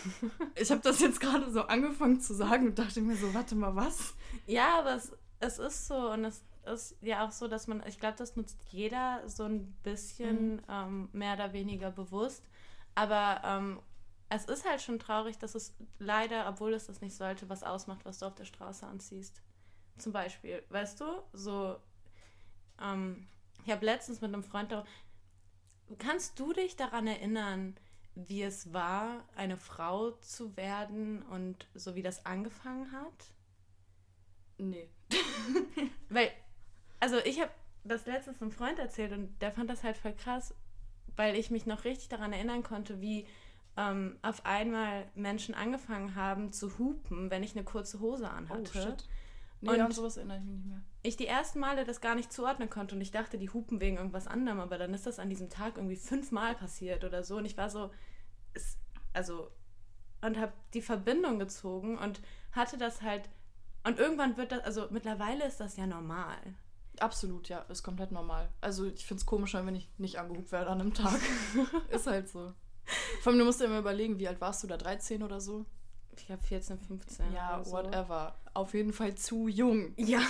Speaker 2: ich habe das jetzt gerade so angefangen zu sagen und dachte mir so, warte mal, was?
Speaker 1: Ja, aber es, es ist so und es ist ja auch so, dass man, ich glaube, das nutzt jeder so ein bisschen ähm, mehr oder weniger bewusst. Aber ähm, es ist halt schon traurig, dass es leider, obwohl es das nicht sollte, was ausmacht, was du auf der Straße anziehst. Zum Beispiel, weißt du, so, ähm, ich habe letztens mit einem Freund darüber, kannst du dich daran erinnern, wie es war, eine Frau zu werden und so wie das angefangen hat?
Speaker 2: Nee.
Speaker 1: Weil, also ich habe das letztens einem Freund erzählt und der fand das halt voll krass, weil ich mich noch richtig daran erinnern konnte, wie ähm, auf einmal Menschen angefangen haben zu hupen, wenn ich eine kurze Hose
Speaker 2: Oh,
Speaker 1: anhatte.
Speaker 2: Nee,
Speaker 1: Und-
Speaker 2: an sowas erinnere ich mich nicht mehr.
Speaker 1: ich die ersten Male das gar nicht zuordnen konnte und ich dachte, die hupen wegen irgendwas anderem, aber dann ist das an diesem Tag irgendwie fünfmal passiert oder so und ich war so, es, also, und habe die Verbindung gezogen und hatte das halt, und irgendwann wird das, also mittlerweile ist das ja normal.
Speaker 2: Absolut, ja, ist komplett normal. Also ich finde es komischer, wenn ich nicht angehubt werde an einem Tag. ist halt so. Vor allem, du musst dir immer überlegen, wie alt warst du da? 13 oder so?
Speaker 1: Ich glaube 14, 15.
Speaker 2: Ja,
Speaker 1: so.
Speaker 2: whatever. Auf jeden Fall zu jung.
Speaker 1: Ja.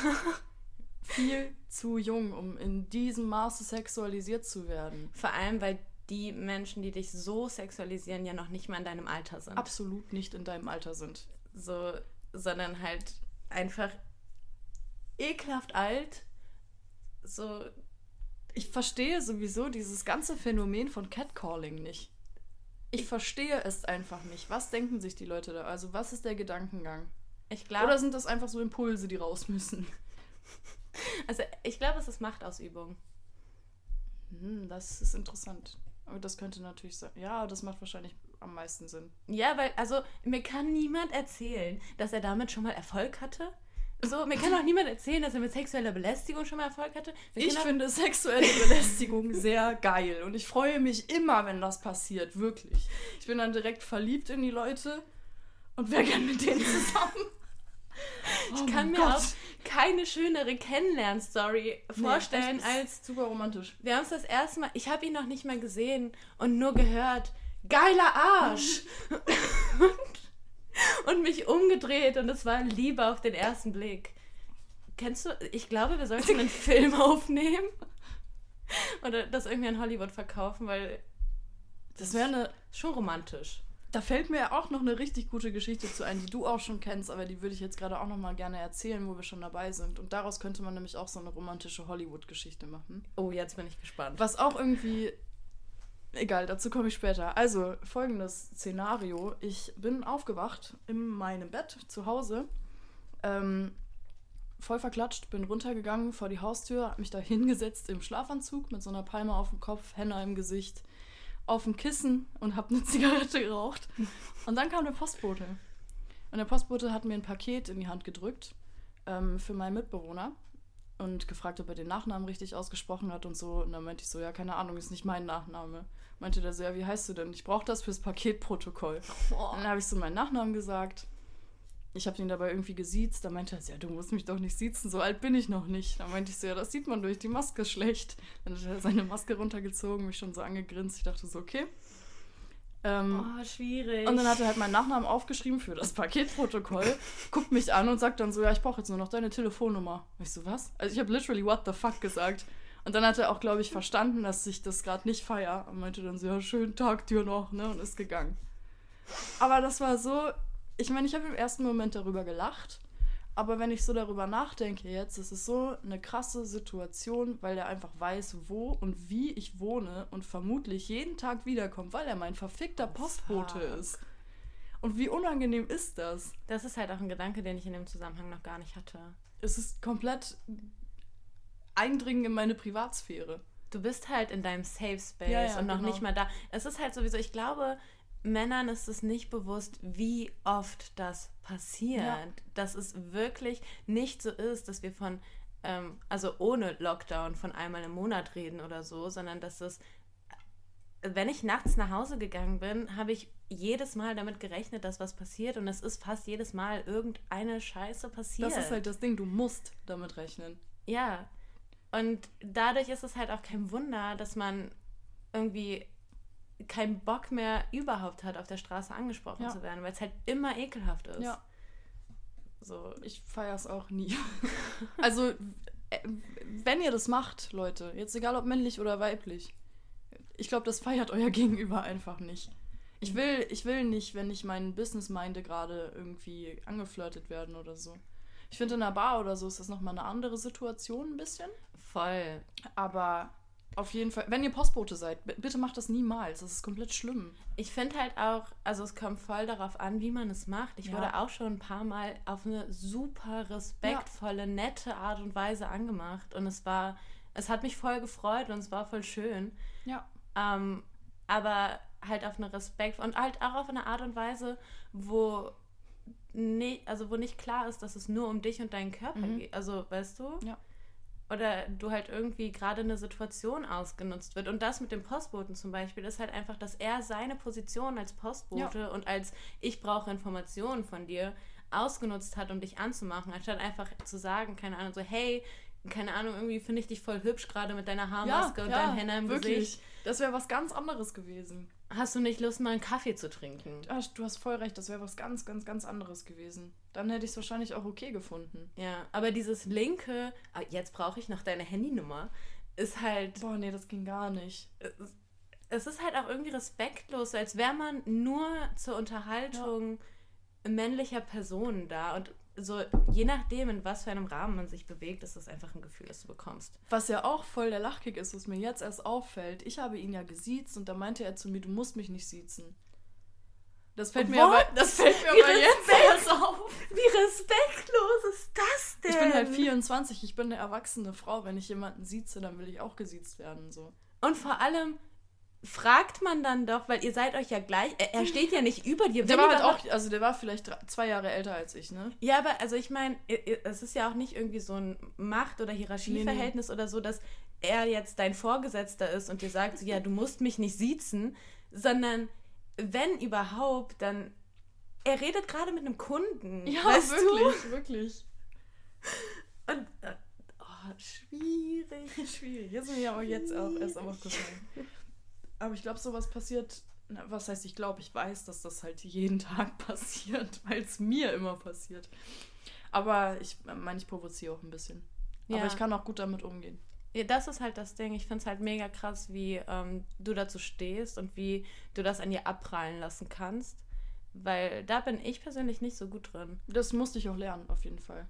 Speaker 2: Viel zu jung, um in diesem Maße sexualisiert zu werden.
Speaker 1: Vor allem, weil die Menschen, die dich so sexualisieren, ja noch nicht mal in deinem Alter sind.
Speaker 2: Absolut nicht in deinem Alter sind.
Speaker 1: So, sondern halt einfach ekelhaft alt. So,
Speaker 2: Ich verstehe sowieso dieses ganze Phänomen von Catcalling nicht. Ich verstehe es einfach nicht. Was denken sich die Leute da? Also, was ist der Gedankengang?
Speaker 1: ich glaube,
Speaker 2: Oder sind das einfach so Impulse, die raus müssen?
Speaker 1: also ich glaube, es ist Machtausübung.
Speaker 2: Hm, das ist interessant. Aber das könnte natürlich sein. Ja, das macht wahrscheinlich am meisten Sinn.
Speaker 1: Ja, weil, also, mir kann niemand erzählen, dass er damit schon mal Erfolg hatte. So, mir kann auch niemand erzählen, dass er mit sexueller Belästigung schon mal Erfolg hatte. Mir
Speaker 2: Ich
Speaker 1: kann
Speaker 2: finde sexuelle Belästigung sehr geil und ich freue mich immer, wenn das passiert, wirklich. Ich bin dann direkt verliebt in die Leute und wäre gern mit denen zusammen. Oh
Speaker 1: ich kann
Speaker 2: mein
Speaker 1: mir
Speaker 2: Gott.
Speaker 1: auch keine schönere Kennenlern-Story vorstellen
Speaker 2: Nee,
Speaker 1: als
Speaker 2: super romantisch.
Speaker 1: Wir haben es das erste Mal, ich habe ihn noch nicht mal gesehen und nur gehört, geiler Arsch! und, und mich umgedreht und es war Liebe auf den ersten Blick. Kennst du, ich glaube, wir sollten einen Film aufnehmen oder das irgendwie in Hollywood verkaufen, weil
Speaker 2: Das wäre
Speaker 1: schon romantisch.
Speaker 2: Da fällt mir auch noch eine richtig gute Geschichte zu ein, die du auch schon kennst, aber die würde ich jetzt gerade auch noch mal gerne erzählen, wo wir schon dabei sind. Und daraus könnte man nämlich auch so eine romantische Hollywood-Geschichte machen.
Speaker 1: Oh, jetzt bin ich gespannt.
Speaker 2: Was auch irgendwie. Egal, dazu komme ich später. Also, folgendes Szenario. Ich bin aufgewacht in meinem Bett zu Hause. Ähm, voll verklatscht, bin runtergegangen vor die Haustür, hab mich da hingesetzt im Schlafanzug mit so einer Palme auf dem Kopf, Henna im Gesicht, auf dem Kissen und hab eine Zigarette geraucht. Und dann kam der Postbote. Und der Postbote hat mir ein Paket in die Hand gedrückt ähm, für meinen Mitbewohner und gefragt, ob er den Nachnamen richtig ausgesprochen hat und so. Und dann meinte ich so, ja, keine Ahnung, ist nicht mein Nachname. Meinte der so, ja, wie heißt du denn? Ich brauche das fürs Paketprotokoll. Und dann habe ich so meinen Nachnamen gesagt. Ich habe ihn dabei irgendwie gesiezt. Da meinte er, so, ja, du musst mich doch nicht siezen, so alt bin ich noch nicht. Dann meinte ich so, ja, das sieht man durch die Maske schlecht. Dann hat er seine Maske runtergezogen, mich schon so angegrinst. Ich dachte so, okay. Ähm,
Speaker 1: Oh, schwierig.
Speaker 2: und dann hat er halt meinen Nachnamen aufgeschrieben für das Paketprotokoll, guckt mich an und sagt dann so, ja, ich brauche jetzt nur noch deine Telefonnummer. Und ich so, was? Also ich habe literally what the fuck gesagt. Und dann hat er auch, glaube ich, verstanden, dass ich das gerade nicht feier. Und meinte dann so, ja, schönen Tag dir noch, ne? Und ist gegangen. Aber das war so, ich meine, ich habe im ersten Moment darüber gelacht. Aber wenn ich so darüber nachdenke jetzt, es ist so eine krasse Situation, weil er einfach weiß, wo und wie ich wohne und vermutlich jeden Tag wiederkommt, weil er mein verfickter Postbote
Speaker 1: fuck.
Speaker 2: ist. Und wie unangenehm ist das?
Speaker 1: das ist halt auch ein Gedanke, den ich in dem Zusammenhang noch gar nicht hatte.
Speaker 2: Es ist komplett Eindringen in meine Privatsphäre.
Speaker 1: Du bist halt in deinem Safe Space
Speaker 2: Ja, ja,
Speaker 1: und noch
Speaker 2: genau.
Speaker 1: nicht mal da. Es ist halt sowieso, ich glaube, Männern ist es nicht bewusst, wie oft das passiert.
Speaker 2: Ja.
Speaker 1: Dass es wirklich nicht so ist, dass wir von ähm, also ohne Lockdown von einmal im Monat reden oder so, sondern dass es, wenn ich nachts nach Hause gegangen bin, habe ich jedes Mal damit gerechnet, dass was passiert und es ist fast jedes Mal irgendeine Scheiße passiert.
Speaker 2: Das ist halt das Ding, du musst damit rechnen.
Speaker 1: Ja. Und dadurch ist es halt auch kein Wunder, dass man irgendwie keinen Bock mehr überhaupt hat, auf der Straße angesprochen
Speaker 2: Ja.
Speaker 1: zu werden, weil es halt immer ekelhaft ist.
Speaker 2: Ja.
Speaker 1: So,
Speaker 2: Ich feiere es auch nie. also, äh, wenn ihr das macht, Leute, jetzt egal ob männlich oder weiblich, ich glaube, das feiert euer Gegenüber einfach nicht. Ich will, ich will nicht, wenn ich meinen Business meinde, gerade irgendwie angeflirtet werden oder so. Ich finde, in einer Bar oder so ist das nochmal eine andere Situation ein bisschen.
Speaker 1: voll.
Speaker 2: Aber auf jeden Fall, wenn ihr Postbote seid, bitte macht das niemals. Das ist komplett schlimm.
Speaker 1: Ich finde halt auch, also es kommt voll darauf an, wie man es macht. Ich
Speaker 2: Ja.
Speaker 1: wurde auch schon ein paar Mal auf eine super respektvolle, nette Art und Weise angemacht. Und es war, es hat mich voll gefreut und es war voll schön.
Speaker 2: Ja.
Speaker 1: Ähm, aber halt auf eine Respekt und halt auch auf eine Art und Weise, wo nicht, also wo nicht klar ist, dass es nur um dich und deinen Körper
Speaker 2: Mhm.
Speaker 1: geht. Also, weißt du?
Speaker 2: Ja.
Speaker 1: Oder du halt irgendwie gerade eine Situation ausgenutzt wird. Und das mit dem Postboten zum Beispiel ist halt einfach, dass er seine Position als Postbote und als ich brauche Informationen von dir ausgenutzt hat, um dich anzumachen, anstatt einfach zu sagen, keine Ahnung, so, hey, keine Ahnung, irgendwie finde ich dich voll hübsch gerade mit deiner Haarmaske und deinem Henna im
Speaker 2: wirklich.
Speaker 1: Gesicht.
Speaker 2: Das wäre was ganz anderes gewesen.
Speaker 1: Hast du nicht Lust, mal einen Kaffee zu trinken?
Speaker 2: Ah, Du hast voll recht, das wäre was ganz, ganz, ganz anderes gewesen. Dann hätte ich es wahrscheinlich auch okay gefunden.
Speaker 1: Ja, aber dieses linke, ah, jetzt brauche ich noch deine Handynummer, ist halt,
Speaker 2: Boah, nee, das ging gar nicht.
Speaker 1: es- es ist halt auch irgendwie respektlos, als wäre man nur zur Unterhaltung männlicher Personen da. Und so, je nachdem, in was für einem Rahmen man sich bewegt, ist das einfach ein Gefühl, das du bekommst.
Speaker 2: Was ja auch voll der Lachkick ist, was mir jetzt erst auffällt. Ich habe ihn ja gesiezt und da meinte er zu mir, du musst mich nicht siezen. Das fällt mir aber, das fällt mir
Speaker 1: Wie
Speaker 2: aber jetzt erst auf.
Speaker 1: Wie respektlos ist das denn?
Speaker 2: Ich bin halt 24, ich bin eine erwachsene Frau. Wenn ich jemanden sieze, dann will ich auch gesiezt werden. So.
Speaker 1: Und vor allem fragt man dann doch, weil ihr seid euch ja gleich, er, steht ja nicht über dir.
Speaker 2: Der war halt auch, also der war vielleicht drei, zwei Jahre älter als ich, ne?
Speaker 1: Ja, aber also ich meine, es ist ja auch nicht irgendwie so ein Macht- oder Hierarchieverhältnis oder so, dass er jetzt dein Vorgesetzter ist und dir sagt, so, ja, du musst mich nicht siezen, sondern wenn überhaupt, dann er redet gerade mit einem Kunden. weißt
Speaker 2: wirklich, wirklich.
Speaker 1: Du? Und, äh, oh, schwierig.
Speaker 2: Schwierig. Jetzt ist mir aber jetzt auch erst aufgefallen. Aber ich glaube, sowas passiert. Na, was heißt, ich glaube, ich weiß, dass das halt jeden Tag passiert, weil es mir immer passiert. Aber ich meine, ich provoziere auch ein bisschen.
Speaker 1: Ja.
Speaker 2: Aber ich kann auch gut damit umgehen.
Speaker 1: Ja, das ist halt das Ding. Ich finde es halt mega krass, wie ähm, du dazu stehst und wie du das an dir abprallen lassen kannst. Weil da bin ich persönlich nicht so gut drin.
Speaker 2: Das musste ich auch lernen, auf jeden Fall.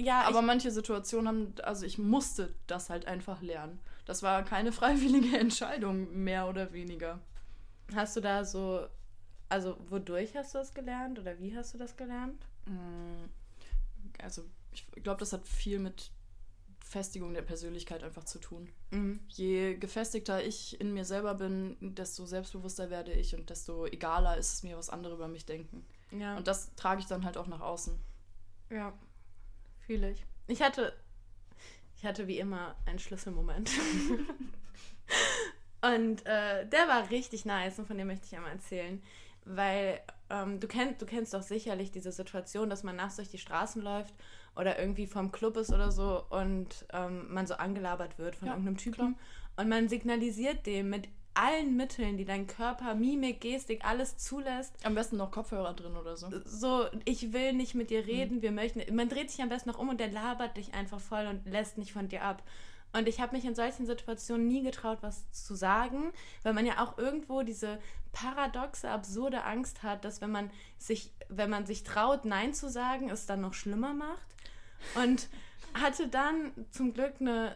Speaker 1: Ja,
Speaker 2: Aber manche Situationen haben, also ich musste das halt einfach lernen. Das war keine freiwillige Entscheidung, mehr oder weniger.
Speaker 1: hast du da so, also wodurch hast du das gelernt oder wie hast du das gelernt?
Speaker 2: Mm, Also ich glaube, das hat viel mit Festigung der Persönlichkeit einfach zu tun.
Speaker 1: Mhm.
Speaker 2: Je gefestigter ich in mir selber bin, desto selbstbewusster werde ich und desto egaler ist es mir, was andere über mich denken.
Speaker 1: Ja.
Speaker 2: Und das trage ich dann halt auch nach außen.
Speaker 1: Ja, fühle ich. Ich hatte, ich hatte wie immer einen Schlüsselmoment. und äh, der war richtig nice und von dem möchte ich einmal erzählen. Weil ähm, du, kennt, du kennst doch sicherlich diese Situation, dass man nachts durch die Straßen läuft oder irgendwie vom Club ist oder so und ähm, man so angelabert wird von
Speaker 2: Ja,
Speaker 1: irgendeinem Typen. Und man signalisiert dem mit allen Mitteln, die dein Körper, Mimik, Gestik, alles zulässt,
Speaker 2: Am besten noch Kopfhörer drin oder so.
Speaker 1: so, ich will nicht mit dir reden, wir möchten. Man dreht sich am besten noch um und der labert dich einfach voll und lässt nicht von dir ab. Und ich habe mich in solchen Situationen nie getraut, was zu sagen, weil man ja auch irgendwo diese paradoxe, absurde Angst hat, dass wenn man sich, wenn man sich traut, Nein zu sagen, es dann noch schlimmer macht. Und hatte dann zum Glück eine,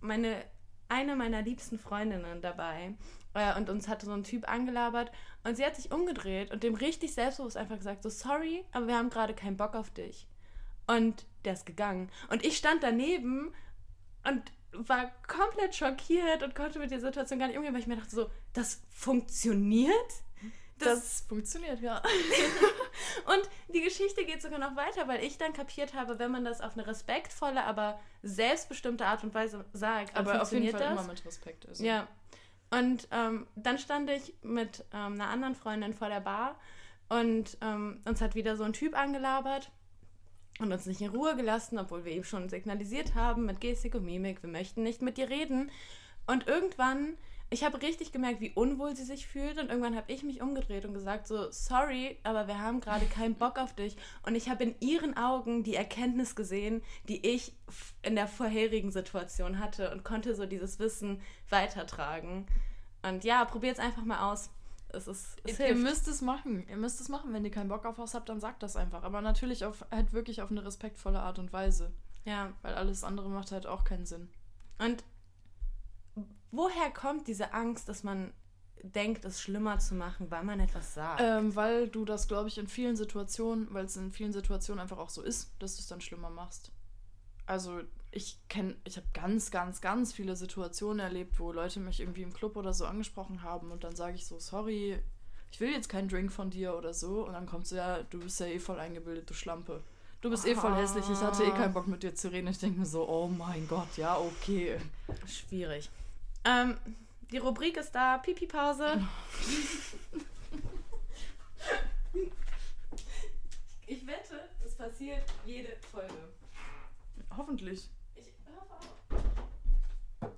Speaker 1: meine, eine meiner liebsten Freundinnen dabei. Äh, und uns hatte so ein Typ angelabert und sie hat sich umgedreht und dem richtig selbstbewusst einfach gesagt, so sorry, aber wir haben gerade keinen Bock auf dich. Und der ist gegangen. Und ich stand daneben und war komplett schockiert und konnte mit der Situation gar nicht umgehen, weil ich mir dachte so, das funktioniert?
Speaker 2: Das, das funktioniert, ja.
Speaker 1: und die Geschichte geht sogar noch weiter, weil ich dann kapiert habe, wenn man das auf eine respektvolle, aber selbstbestimmte Art und Weise sagt, aber auf jeden Fall das. immer mit Respekt. Also. Ja. Und ähm, dann stand ich mit ähm, einer anderen Freundin vor der Bar und ähm, uns hat wieder so ein Typ angelabert und uns nicht in Ruhe gelassen, obwohl wir ihm schon signalisiert haben mit Gestik und Mimik, wir möchten nicht mit dir reden. Und irgendwann ich habe richtig gemerkt, wie unwohl sie sich fühlt und irgendwann habe ich mich umgedreht und gesagt so, sorry, aber wir haben gerade keinen Bock auf dich und ich habe in ihren Augen die Erkenntnis gesehen, die ich in der vorherigen Situation hatte und konnte so dieses Wissen weitertragen. Und ja, probiert es einfach mal aus. Es ist,
Speaker 2: es ihr, ihr müsst es machen. Ihr müsst es machen. Wenn ihr keinen Bock auf was habt, dann sagt das einfach. Aber natürlich auf, halt wirklich auf eine respektvolle Art und Weise. Ja. Weil alles andere macht halt auch keinen Sinn.
Speaker 1: Und Woher kommt diese Angst, dass man denkt, es schlimmer zu machen, weil man etwas sagt?
Speaker 2: Ähm, weil du das, glaube ich, in vielen Situationen, weil es in vielen Situationen einfach auch so ist, dass du es dann schlimmer machst. Also ich kenne, ich habe ganz, ganz, ganz viele Situationen erlebt, wo Leute mich irgendwie im Club oder so angesprochen haben und dann sage ich so, sorry, ich will jetzt keinen Drink von dir oder so und dann kommt so, ja, du bist ja eh voll eingebildet, du Schlampe. Du bist eh voll hässlich, ich hatte eh keinen Bock mit dir zu reden. Ich denke mir so, oh mein Gott, ja, okay.
Speaker 1: Schwierig. Ähm, die Rubrik ist da, Pipi-Pause. ich wette, es passiert jede Folge.
Speaker 2: Hoffentlich. Ich hoffe auch.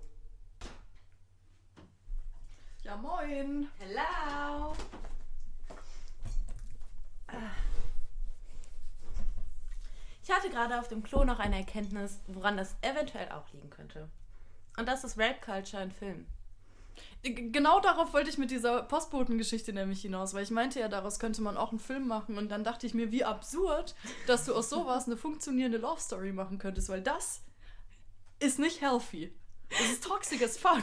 Speaker 2: Ja, moin.
Speaker 1: Hello. Ich hatte gerade auf dem Klo noch eine Erkenntnis, woran das eventuell auch liegen könnte. Und das ist Rap Culture in Film.
Speaker 2: Genau darauf wollte ich mit dieser Postbotengeschichte nämlich hinaus, weil ich meinte ja, daraus könnte man auch einen Film machen und dann dachte ich mir, wie absurd, dass du aus sowas eine funktionierende Love Story machen könntest, weil das ist nicht healthy. Das ist toxic as fuck.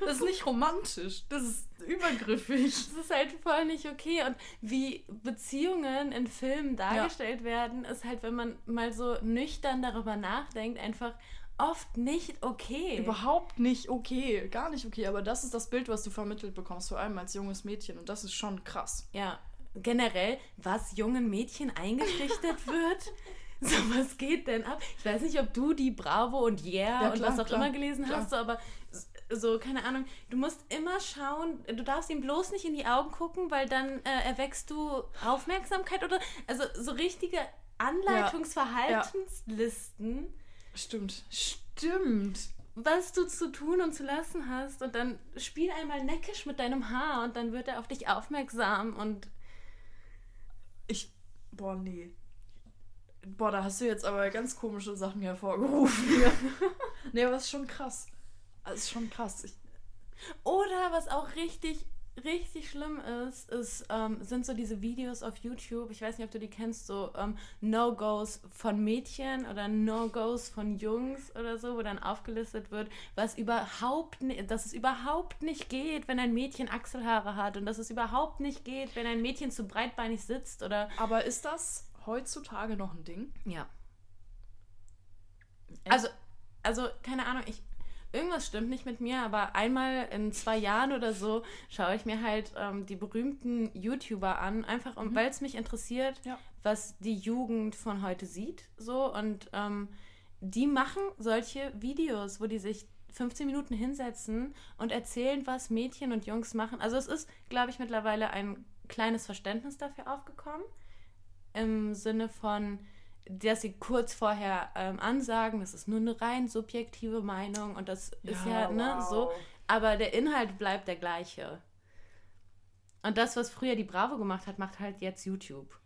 Speaker 2: Das ist nicht romantisch. Das ist übergriffig.
Speaker 1: Das ist halt voll nicht okay. Und wie Beziehungen in Filmen dargestellt ja. werden, ist halt, wenn man mal so nüchtern darüber nachdenkt, einfach oft nicht okay.
Speaker 2: Überhaupt nicht okay. Gar nicht okay. Aber das ist das Bild, was du vermittelt bekommst, vor allem als junges Mädchen. Und das ist schon krass.
Speaker 1: Ja. Generell, was jungen Mädchen eingerichtet wird. So, was geht denn ab? Ich weiß nicht, ob du die Bravo und Yeah ja, und was auch klar, immer gelesen klar. hast, so, aber so, keine Ahnung, du musst immer schauen, du darfst ihm bloß nicht in die Augen gucken, weil dann äh, erwächst du Aufmerksamkeit oder, also so richtige Anleitungsverhaltenslisten. Ja.
Speaker 2: Stimmt. Stimmt.
Speaker 1: Was du zu tun und zu lassen hast. Und dann spiel einmal neckisch mit deinem Haar und dann wird er auf dich aufmerksam und.
Speaker 2: Ich. Boah, nee. Boah, da hast du jetzt aber ganz komische Sachen hervorgerufen. Ja. nee, aber es ist schon krass. Es ist schon krass. Ich
Speaker 1: Oder was auch richtig richtig schlimm ist, ist ähm, sind so diese Videos auf YouTube, ich weiß nicht, ob du die kennst, so ähm, No-Gos von Mädchen oder No-Gos von Jungs oder so, wo dann aufgelistet wird, was überhaupt dass es überhaupt nicht geht, wenn ein Mädchen Achselhaare hat und dass es überhaupt nicht geht, wenn ein Mädchen zu breitbeinig sitzt oder.
Speaker 2: Aber ist das heutzutage noch ein Ding?
Speaker 1: Ja. Also, also, keine Ahnung, ich, irgendwas stimmt nicht mit mir, aber einmal in zwei Jahren oder so schaue ich mir halt ähm, die berühmten YouTuber an, einfach um, mhm. weil es mich interessiert, ja. was die Jugend von heute sieht. So und ähm, die machen solche Videos, wo die sich 15 Minuten hinsetzen und erzählen, was Mädchen und Jungs machen. Also es ist, glaube ich, mittlerweile ein kleines Verständnis dafür aufgekommen. Im Sinne von, dass sie kurz vorher ähm, ansagen, das ist nur eine rein subjektive Meinung und das ja, ist ja ne, wow. so. Aber der Inhalt bleibt der gleiche. Und das, was früher die Bravo gemacht hat, macht halt jetzt YouTube.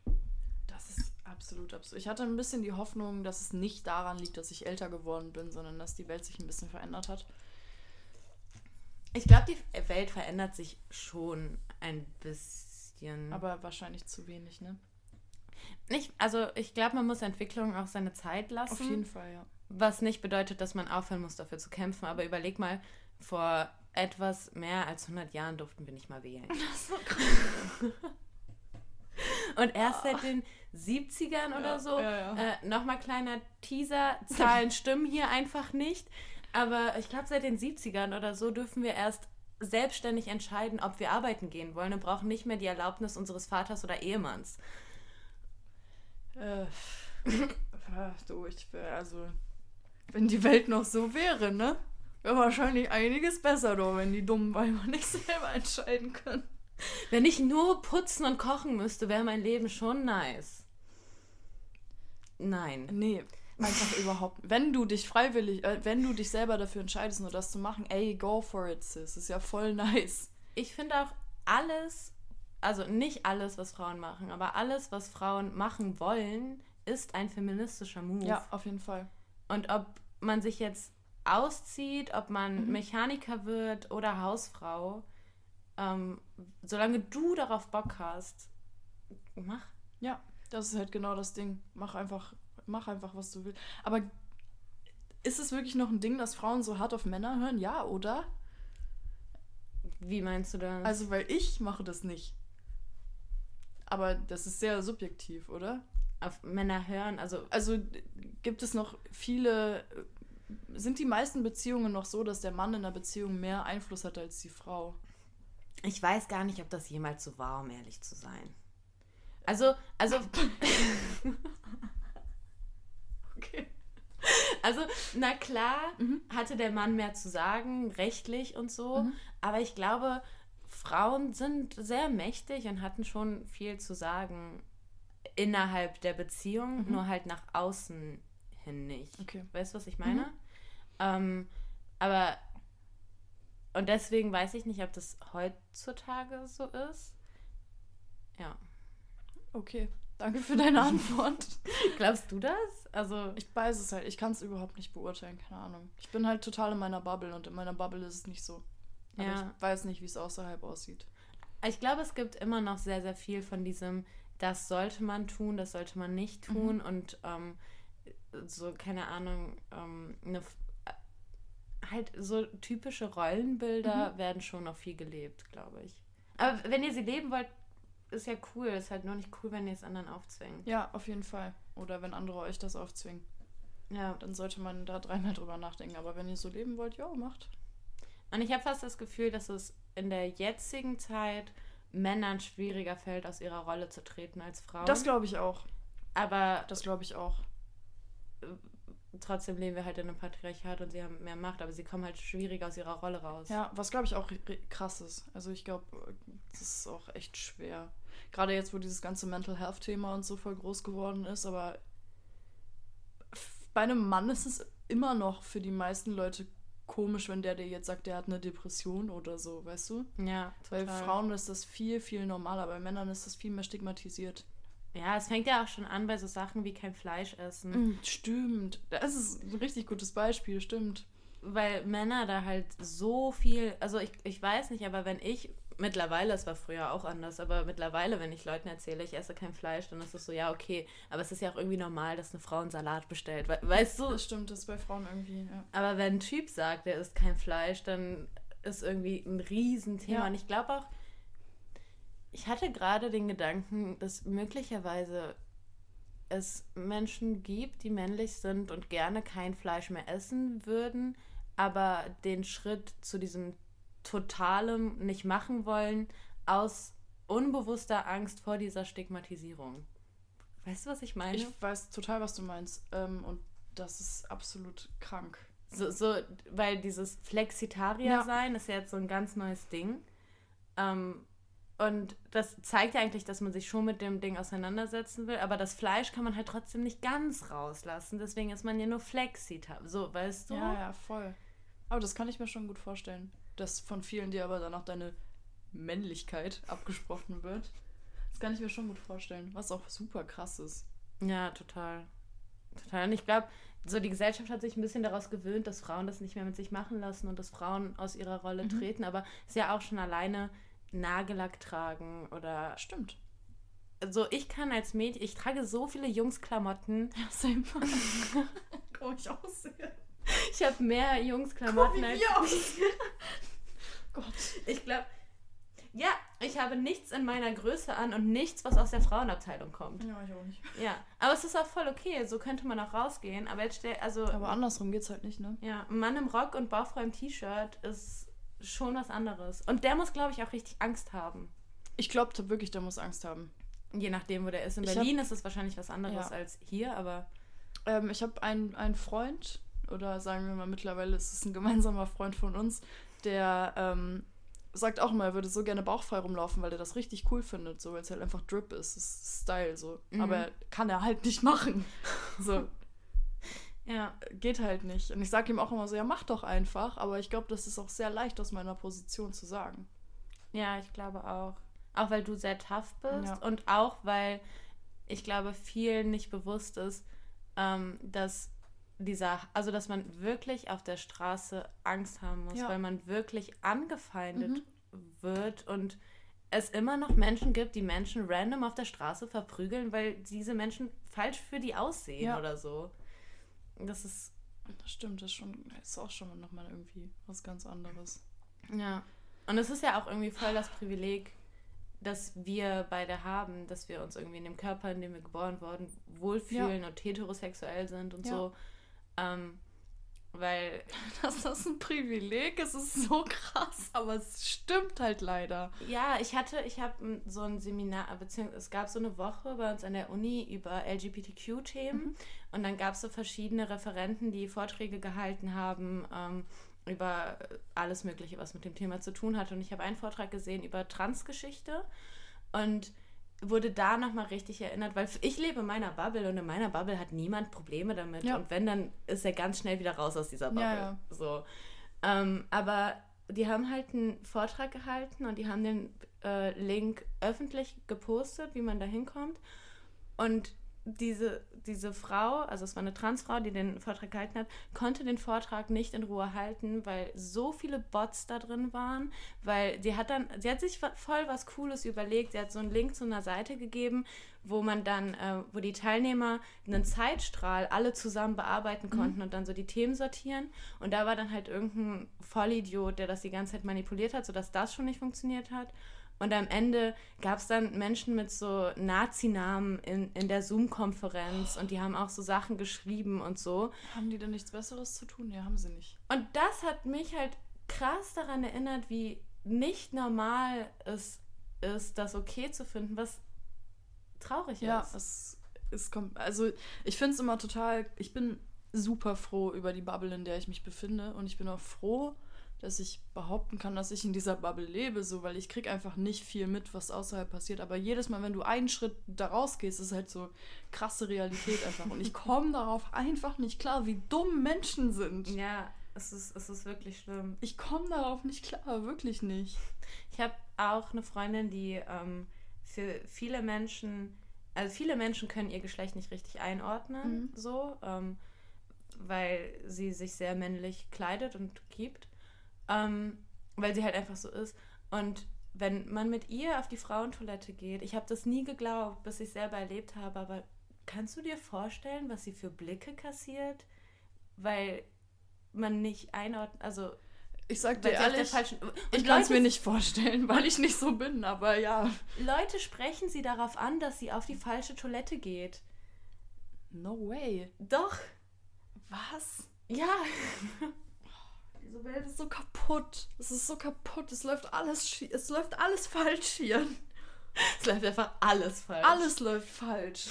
Speaker 2: Das ist absolut absurd. Ich hatte ein bisschen die Hoffnung, dass es nicht daran liegt, dass ich älter geworden bin, sondern dass die Welt sich ein bisschen verändert hat.
Speaker 1: Ich glaube, die Welt verändert sich schon ein bisschen.
Speaker 2: Aber wahrscheinlich zu wenig, ne?
Speaker 1: Nicht, also ich glaube, man muss Entwicklung auch seine Zeit lassen.
Speaker 2: Auf jeden Fall, ja.
Speaker 1: Was nicht bedeutet, dass man aufhören muss, dafür zu kämpfen. Aber überleg mal, vor etwas mehr als 100 Jahren durften wir nicht mal wählen. Das ist so krass. Und erst seit den 70ern ja, oder so, ja, ja. äh, nochmal kleiner Teaser, Zahlen stimmen hier einfach nicht. Aber ich glaube, seit den 70ern oder so dürfen wir erst selbstständig entscheiden, ob wir arbeiten gehen wollen und brauchen nicht mehr die Erlaubnis unseres Vaters oder Ehemanns.
Speaker 2: Äh, du, ich wär, also, wenn die Welt noch so wäre, ne? Wäre wahrscheinlich einiges besser, doch, wenn die dummen Weiber nicht selber entscheiden können.
Speaker 1: Wenn ich nur putzen und kochen müsste, wäre mein Leben schon nice. Nein.
Speaker 2: Nee, einfach überhaupt. Wenn du dich freiwillig, äh, wenn du dich selber dafür entscheidest, nur das zu machen, ey, go for it, sis. Ist ja voll nice.
Speaker 1: Ich finde auch alles, also nicht alles, was Frauen machen, aber alles, was Frauen machen wollen, ist ein feministischer Move.
Speaker 2: Ja, auf jeden Fall.
Speaker 1: Und ob man sich jetzt auszieht, ob man
Speaker 2: Mhm.
Speaker 1: Mechaniker wird oder Hausfrau, ähm, solange du darauf Bock hast, mach.
Speaker 2: Ja, das ist halt genau das Ding. Mach einfach, mach einfach, was du willst. Aber ist es wirklich noch ein Ding, dass Frauen so hart auf Männer hören? Ja, oder?
Speaker 1: Wie meinst du das?
Speaker 2: Also, weil ich mache das nicht. Aber das ist sehr subjektiv, oder?
Speaker 1: auf Männer hören, also
Speaker 2: Also gibt es noch viele. Sind die meisten Beziehungen noch so, dass der Mann in der Beziehung mehr Einfluss hat als die Frau?
Speaker 1: ich weiß gar nicht, ob das jemals so war, um ehrlich zu sein. Also, also,
Speaker 2: Okay.
Speaker 1: also, na klar,
Speaker 2: Mhm.
Speaker 1: hatte der Mann mehr zu sagen, rechtlich und so,
Speaker 2: Mhm.
Speaker 1: aber ich glaube, Frauen sind sehr mächtig und hatten schon viel zu sagen innerhalb der Beziehung,
Speaker 2: Mhm.
Speaker 1: nur halt nach außen hin nicht.
Speaker 2: Okay.
Speaker 1: Weißt du, was ich meine?
Speaker 2: Mhm.
Speaker 1: Ähm, aber und deswegen weiß ich nicht, ob das heutzutage so ist. Ja.
Speaker 2: Okay. Danke für deine Antwort.
Speaker 1: Glaubst du das? Also,
Speaker 2: Ich weiß es halt. Ich kann es überhaupt nicht beurteilen. Keine Ahnung. Ich bin halt total in meiner Bubble und in meiner Bubble ist es nicht so. Aber
Speaker 1: Ja.
Speaker 2: ich weiß nicht, wie es außerhalb aussieht.
Speaker 1: ich glaube, es gibt immer noch sehr, sehr viel von diesem, das sollte man tun, das sollte man nicht tun und ähm, so, keine Ahnung, ähm, eine, äh, halt so typische Rollenbilder werden schon noch viel gelebt, glaube ich. Aber wenn ihr sie leben wollt, ist ja cool. Ist halt nur nicht cool, wenn ihr es anderen aufzwingt.
Speaker 2: Ja, auf jeden Fall. Oder wenn andere euch das aufzwingen.
Speaker 1: Ja.
Speaker 2: Dann sollte man da dreimal drüber nachdenken. Aber wenn ihr so leben wollt, ja, macht.
Speaker 1: Und ich habe fast das Gefühl, dass es in der jetzigen Zeit Männern schwieriger fällt, aus ihrer Rolle zu treten als Frauen.
Speaker 2: Das glaube ich auch.
Speaker 1: Aber
Speaker 2: Das glaube ich auch.
Speaker 1: trotzdem leben wir halt in einem Patriarchat und sie haben mehr Macht, aber sie kommen halt schwieriger aus ihrer Rolle raus.
Speaker 2: Ja, was glaube ich auch krass ist. Also ich glaube, das ist auch echt schwer. Gerade jetzt, wo dieses ganze Mental Health Thema und so voll groß geworden ist, aber bei einem Mann ist es immer noch für die meisten Leute komisch, wenn der dir jetzt sagt, der hat eine Depression oder so, weißt du?
Speaker 1: Ja,
Speaker 2: Bei
Speaker 1: total.
Speaker 2: Frauen ist das viel, viel normaler, bei Männern ist das viel mehr stigmatisiert.
Speaker 1: Ja, es fängt ja auch schon an bei so Sachen wie kein Fleisch essen.
Speaker 2: Mm, stimmt. Das ist ein richtig gutes Beispiel, stimmt.
Speaker 1: Weil Männer da halt so viel, also ich, ich weiß nicht, aber wenn ich, mittlerweile, es war früher auch anders, aber mittlerweile, wenn ich Leuten erzähle, ich esse kein Fleisch, dann ist es so, ja, okay, aber es ist ja auch irgendwie normal, dass eine Frau einen Salat bestellt, we weißt du?
Speaker 2: Das stimmt, das ist bei Frauen irgendwie, ja.
Speaker 1: Aber wenn ein Typ sagt, er isst kein Fleisch, dann ist irgendwie ein Riesenthema.
Speaker 2: Ja.
Speaker 1: Und ich glaube auch, ich hatte gerade den Gedanken, dass möglicherweise es Menschen gibt, die männlich sind und gerne kein Fleisch mehr essen würden, aber den Schritt zu diesem totalem nicht machen wollen, aus unbewusster Angst vor dieser Stigmatisierung. Weißt du, was ich meine?
Speaker 2: Ich weiß total, was du meinst. Ähm, und das ist absolut krank.
Speaker 1: So, so, weil dieses Flexitarier sein ist ja jetzt so ein ganz neues Ding. Ähm, und das zeigt ja eigentlich, dass man sich schon mit dem Ding auseinandersetzen will, aber das Fleisch kann man halt trotzdem nicht ganz rauslassen. Deswegen ist man ja nur Flexita. So, weißt du?
Speaker 2: Ja, ja, voll. Aber das kann ich mir schon gut vorstellen. Dass von vielen dir aber dann auch deine Männlichkeit abgesprochen wird. Das kann ich mir schon gut vorstellen. Was auch super krass ist.
Speaker 1: Ja, total. Total. Und ich glaube, so die Gesellschaft hat sich ein bisschen daraus gewöhnt, dass Frauen das nicht mehr mit sich machen lassen und dass Frauen aus ihrer Rolle
Speaker 2: Mhm.
Speaker 1: treten. Aber es ist ja auch schon alleine Nagellack tragen oder
Speaker 2: Stimmt.
Speaker 1: also ich kann als Mädchen, ich trage so viele Jungsklamotten.
Speaker 2: Ja, same. Komm ich aussehe.
Speaker 1: Ich habe mehr
Speaker 2: Guck,
Speaker 1: Jungsklamotten
Speaker 2: wie
Speaker 1: als.
Speaker 2: Gott.
Speaker 1: ich glaube. Ja, ich habe nichts in meiner Größe an und nichts, was aus der Frauenabteilung kommt.
Speaker 2: Ja, ich auch nicht.
Speaker 1: Ja, aber es ist auch voll okay, so könnte man auch rausgehen. Aber jetzt stell, also
Speaker 2: Aber andersrum geht's halt nicht, ne?
Speaker 1: ja, ein Mann im Rock und Bauchfrei im T-Shirt ist schon was anderes. Und der muss, glaube ich, auch richtig Angst haben.
Speaker 2: Ich glaube wirklich, der muss Angst haben.
Speaker 1: Je nachdem, wo der ist. In
Speaker 2: Ich
Speaker 1: Berlin ist es wahrscheinlich was anderes
Speaker 2: Ja.
Speaker 1: als hier, aber
Speaker 2: Ähm, ich habe einen, einen Freund, oder sagen wir mal mittlerweile ist es ein gemeinsamer Freund von uns, der ähm, sagt auch immer, er würde so gerne bauchfrei rumlaufen, weil er das richtig cool findet, so weil es halt einfach Drip ist, es ist Style so.
Speaker 1: Mhm.
Speaker 2: Aber kann er halt nicht machen. So,
Speaker 1: ja.
Speaker 2: geht halt nicht. Und ich sage ihm auch immer so, ja, mach doch einfach, aber ich glaube, das ist auch sehr leicht aus meiner Position zu sagen.
Speaker 1: Ja, ich glaube auch. Auch weil du sehr tough bist
Speaker 2: Ja.
Speaker 1: und auch weil ich glaube, vielen nicht bewusst ist, ähm, dass dieser, also dass man wirklich auf der Straße Angst haben muss,
Speaker 2: Ja.
Speaker 1: weil man wirklich angefeindet
Speaker 2: Mhm.
Speaker 1: wird und es immer noch Menschen gibt, die Menschen random auf der Straße verprügeln, weil diese Menschen falsch für die aussehen
Speaker 2: Ja.
Speaker 1: oder so. Das ist,
Speaker 2: Das stimmt, das ist, schon, ist auch schon nochmal irgendwie was ganz anderes.
Speaker 1: ja. Und es ist ja auch irgendwie voll das Privileg, das wir beide haben, dass wir uns irgendwie in dem Körper, in dem wir geboren wurden, wohlfühlen und heterosexuell sind und
Speaker 2: Ja.
Speaker 1: so. Ähm, weil,
Speaker 2: das ein Privileg ist, ist so krass, aber es stimmt halt leider.
Speaker 1: ja, ich hatte, ich habe so ein Seminar, beziehungsweise es gab so eine Woche bei uns an der Uni über LGBTQ-Themen und dann gab es so verschiedene Referenten, die Vorträge gehalten haben ähm, über alles Mögliche, was mit dem Thema zu tun hat. Und ich habe einen Vortrag gesehen über Transgeschichte und wurde da nochmal richtig erinnert, weil ich lebe in meiner Bubble und in meiner Bubble hat niemand Probleme damit.
Speaker 2: Ja.
Speaker 1: Und wenn, dann ist er ganz schnell wieder raus aus dieser Bubble.
Speaker 2: Ja, ja.
Speaker 1: So. Ähm, aber die haben halt einen Vortrag gehalten und die haben den äh, Link öffentlich gepostet, wie man da hinkommt. Und diese, diese Frau, also es war eine Transfrau, die den Vortrag gehalten hat, konnte den Vortrag nicht in Ruhe halten, weil so viele Bots da drin waren, weil sie hat dann, sie hat sich voll was Cooles überlegt, sie hat so einen Link zu einer Seite gegeben, wo man dann, äh, wo die Teilnehmer einen Zeitstrahl alle zusammen bearbeiten konnten und dann so die Themen sortieren. Und da war dann halt irgendein Vollidiot, der das die ganze Zeit manipuliert hat, sodass das schon nicht funktioniert hat. Und am Ende gab es dann Menschen mit so Nazi-Namen in, in der Zoom-Konferenz und die haben auch so Sachen geschrieben und so.
Speaker 2: Haben die denn nichts Besseres zu tun? Ja, haben sie nicht.
Speaker 1: Und das hat mich halt krass daran erinnert, wie nicht normal es ist, das okay zu finden, was traurig
Speaker 2: Ja,
Speaker 1: ist.
Speaker 2: es, es kommt. Also, ich finde es immer total. Ich bin super froh über die Bubble, in der ich mich befinde. Und ich bin auch froh, dass ich behaupten kann, dass ich in dieser Bubble lebe, so, weil ich krieg einfach nicht viel mit, was außerhalb passiert. Aber jedes Mal, wenn du einen Schritt da rausgehst, ist halt so krasse Realität einfach. Und ich komme darauf einfach nicht klar, wie dumm Menschen sind.
Speaker 1: Ja, es ist, es ist wirklich schlimm.
Speaker 2: Ich komme darauf nicht klar, wirklich nicht.
Speaker 1: Ich habe auch eine Freundin, die ähm, für viele Menschen, also viele Menschen können ihr Geschlecht nicht richtig einordnen,
Speaker 2: Mhm.
Speaker 1: so, ähm, weil sie sich sehr männlich kleidet und gibt, ähm, weil sie halt einfach so ist. Und wenn man mit ihr auf die Frauentoilette geht, ich habe das nie geglaubt, bis ich selber erlebt habe, aber kannst du dir vorstellen, was sie für Blicke kassiert? Weil man nicht einordnet, also
Speaker 2: Ich sag dir ehrlich, ich kann es mir nicht vorstellen, weil ich nicht so bin, aber ja.
Speaker 1: Leute sprechen sie darauf an, dass sie auf die falsche Toilette geht.
Speaker 2: No way.
Speaker 1: Doch.
Speaker 2: Was?
Speaker 1: Ja.
Speaker 2: Diese Welt ist so kaputt. Es ist so kaputt. Es läuft alles es läuft alles falsch hier.
Speaker 1: Es läuft einfach alles falsch.
Speaker 2: Alles läuft falsch.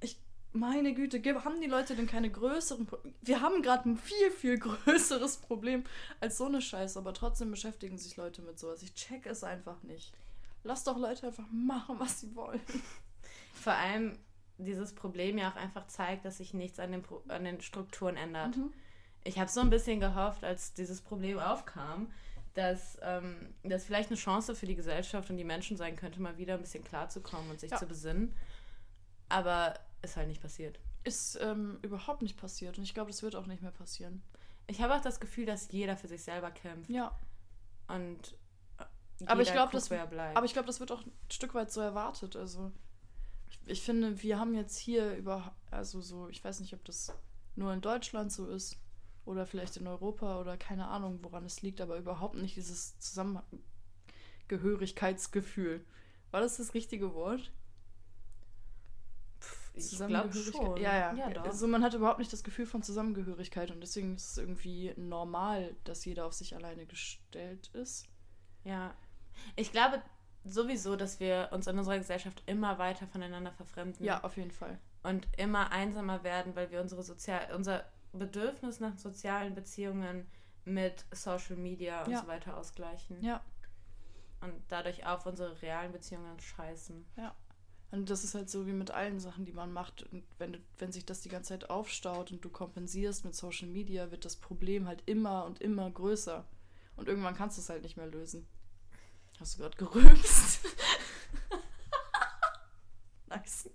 Speaker 2: Ich meine Güte, haben die Leute denn keine größeren Pro Wir haben gerade ein viel viel größeres Problem als so eine Scheiße, aber trotzdem beschäftigen sich Leute mit sowas. Ich check es einfach nicht. Lass doch Leute einfach machen, was sie wollen.
Speaker 1: Vor allem dieses Problem ja auch einfach zeigt, dass sich nichts an den, Pro an den Strukturen ändert.
Speaker 2: Mhm.
Speaker 1: Ich habe so ein bisschen gehofft, als dieses Problem aufkam, dass ähm, das vielleicht eine Chance für die Gesellschaft und die Menschen sein könnte, mal wieder ein bisschen klarzukommen und sich
Speaker 2: Ja.
Speaker 1: zu besinnen. Aber ist halt nicht passiert.
Speaker 2: Ist ähm, überhaupt nicht passiert und ich glaube, das wird auch nicht mehr passieren.
Speaker 1: Ich habe auch das Gefühl, dass jeder für sich selber kämpft.
Speaker 2: Ja,
Speaker 1: Und äh,
Speaker 2: Aber ich
Speaker 1: jeder
Speaker 2: glaub,
Speaker 1: guckt,
Speaker 2: das-. Aber ich glaube, das wird auch ein Stück weit so erwartet. Also, ich, ich finde, wir haben jetzt hier über, also so, ich weiß nicht, ob das nur in Deutschland so ist oder vielleicht in Europa oder keine Ahnung, woran es liegt, aber überhaupt nicht dieses Zusammengehörigkeitsgefühl. War das das richtige Wort? Zusammengehörigkeit. Ja, ja. ja doch. Also man hat überhaupt nicht das Gefühl von Zusammengehörigkeit und deswegen ist es irgendwie normal, dass jeder auf sich alleine gestellt ist.
Speaker 1: Ja. Ich glaube sowieso, dass wir uns in unserer Gesellschaft immer weiter voneinander verfremden.
Speaker 2: Ja, auf jeden Fall.
Speaker 1: Und immer einsamer werden, weil wir unsere sozial unser Bedürfnis nach sozialen Beziehungen mit Social Media und ja. so weiter ausgleichen. Ja. Und dadurch auf unsere realen Beziehungen scheißen.
Speaker 2: Ja. Und das ist halt so wie mit allen Sachen, die man macht. Und wenn, wenn sich das die ganze Zeit aufstaut und du kompensierst mit Social Media, wird das Problem halt immer und immer größer. Und irgendwann kannst du es halt nicht mehr lösen. Hast du gerade gerülpst? nice.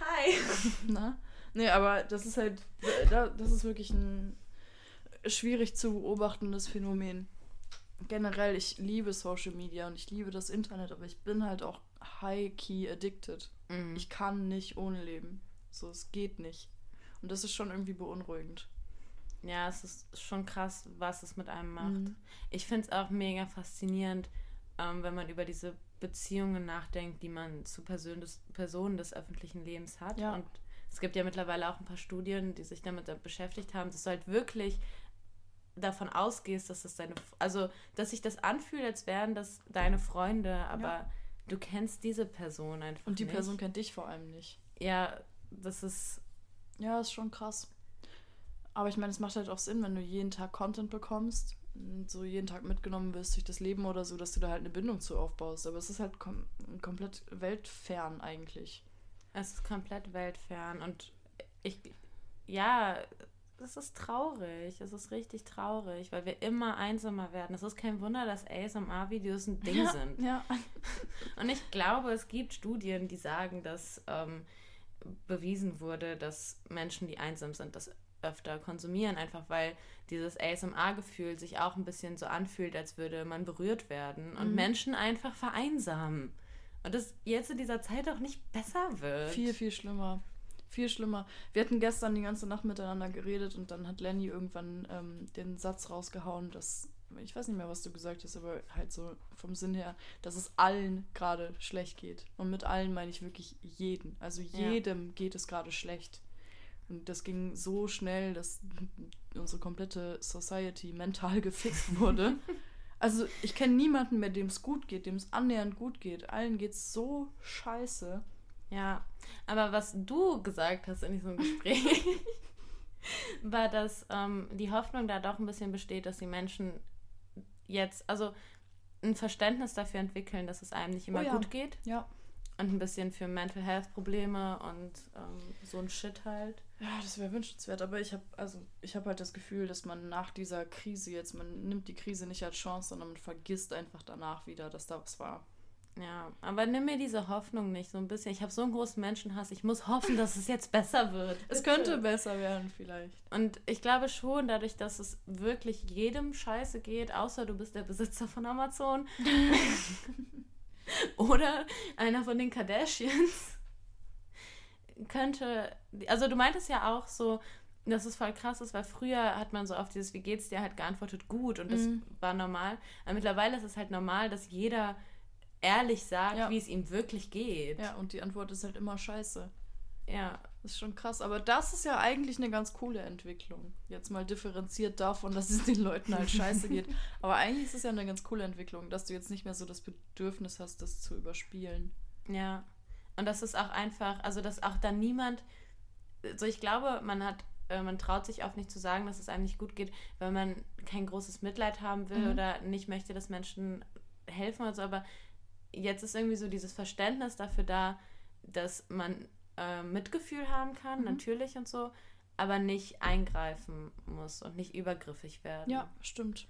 Speaker 2: Hi. Na? Nee, aber das ist halt, das ist wirklich ein schwierig zu beobachtendes Phänomen. Generell, ich liebe Social Media und ich liebe das Internet, aber ich bin halt auch high-key addicted. Mhm. Ich kann nicht ohne leben. So, es geht nicht. Und das ist schon irgendwie beunruhigend.
Speaker 1: Ja, es ist schon krass, was es mit einem macht. Mhm. Ich finde es auch mega faszinierend, ähm, wenn man über diese Beziehungen nachdenkt, die man zu Person des, Personen des öffentlichen Lebens hat. Ja. Und es gibt ja mittlerweile auch ein paar Studien, die sich damit beschäftigt haben, dass du halt wirklich davon ausgehst, dass das deine, also dass sich das anfühlt, als wären das deine Freunde, aber ja. du kennst diese Person einfach.
Speaker 2: Und die nicht. Person kennt dich vor allem nicht.
Speaker 1: Ja, das ist.
Speaker 2: Ja, ist schon krass. Aber ich meine, es macht halt auch Sinn, wenn du jeden Tag Content bekommst und so jeden Tag mitgenommen wirst durch das Leben oder so, dass du da halt eine Bindung zu aufbaust. Aber es ist halt kom komplett weltfern eigentlich.
Speaker 1: Es ist komplett weltfern und ich, ja, es ist traurig. Es ist richtig traurig, weil wir immer einsamer werden. Es ist kein Wunder, dass ASMR-Videos ein Ding ja, sind. Ja. Und ich glaube, es gibt Studien, die sagen, dass ähm, bewiesen wurde, dass Menschen, die einsam sind, das öfter konsumieren, einfach weil dieses ASMR-Gefühl sich auch ein bisschen so anfühlt, als würde man berührt werden und mhm. Menschen einfach vereinsamen. Und das jetzt in dieser Zeit auch nicht besser wird.
Speaker 2: Viel, viel schlimmer. Viel schlimmer. Wir hatten gestern die ganze Nacht miteinander geredet und dann hat Lenny irgendwann ähm, den Satz rausgehauen, dass, ich weiß nicht mehr, was du gesagt hast, aber halt so vom Sinn her, dass es allen gerade schlecht geht. Und mit allen meine ich wirklich jeden. Also jedem ja. geht es gerade schlecht. Und das ging so schnell, dass unsere komplette Society mental gefixt wurde. also ich kenne niemanden mehr, dem es gut geht, dem es annähernd gut geht. Allen geht es so scheiße.
Speaker 1: Ja, aber was du gesagt hast in diesem Gespräch, war, dass ähm, die Hoffnung da doch ein bisschen besteht, dass die Menschen jetzt, also ein Verständnis dafür entwickeln, dass es einem nicht immer oh ja. gut geht. Ja. Und ein bisschen für Mental Health Probleme und ähm, so ein Shit halt.
Speaker 2: Ja, das wäre wünschenswert, aber ich habe also ich habe halt das Gefühl, dass man nach dieser Krise jetzt man nimmt die Krise nicht als Chance, sondern man vergisst einfach danach wieder, dass da was war.
Speaker 1: Ja, aber nimm mir diese Hoffnung nicht so ein bisschen. Ich habe so einen großen Menschenhass. Ich muss hoffen, dass es jetzt besser wird.
Speaker 2: Es könnte besser werden vielleicht.
Speaker 1: Und ich glaube schon, dadurch, dass es wirklich jedem Scheiße geht, außer du bist der Besitzer von Amazon oder einer von den Kardashians könnte, also du meintest ja auch so, dass es voll krass ist, weil früher hat man so auf dieses Wie geht's dir halt geantwortet gut und das mhm. war normal. Aber mittlerweile ist es halt normal, dass jeder ehrlich sagt, ja. wie es ihm wirklich geht.
Speaker 2: Ja, und die Antwort ist halt immer scheiße. Ja. Das ist schon krass. Aber das ist ja eigentlich eine ganz coole Entwicklung. Jetzt mal differenziert davon, dass es den Leuten halt scheiße geht. Aber eigentlich ist es ja eine ganz coole Entwicklung, dass du jetzt nicht mehr so das Bedürfnis hast, das zu überspielen.
Speaker 1: Ja. Und das ist auch einfach, also dass auch dann niemand, so ich glaube, man hat, äh, man traut sich oft nicht zu sagen, dass es einem nicht gut geht, weil man kein großes Mitleid haben will mhm. oder nicht möchte, dass Menschen helfen oder so, aber jetzt ist irgendwie so dieses Verständnis dafür da, dass man äh, Mitgefühl haben kann, mhm. natürlich und so, aber nicht eingreifen muss und nicht übergriffig werden.
Speaker 2: Ja, stimmt.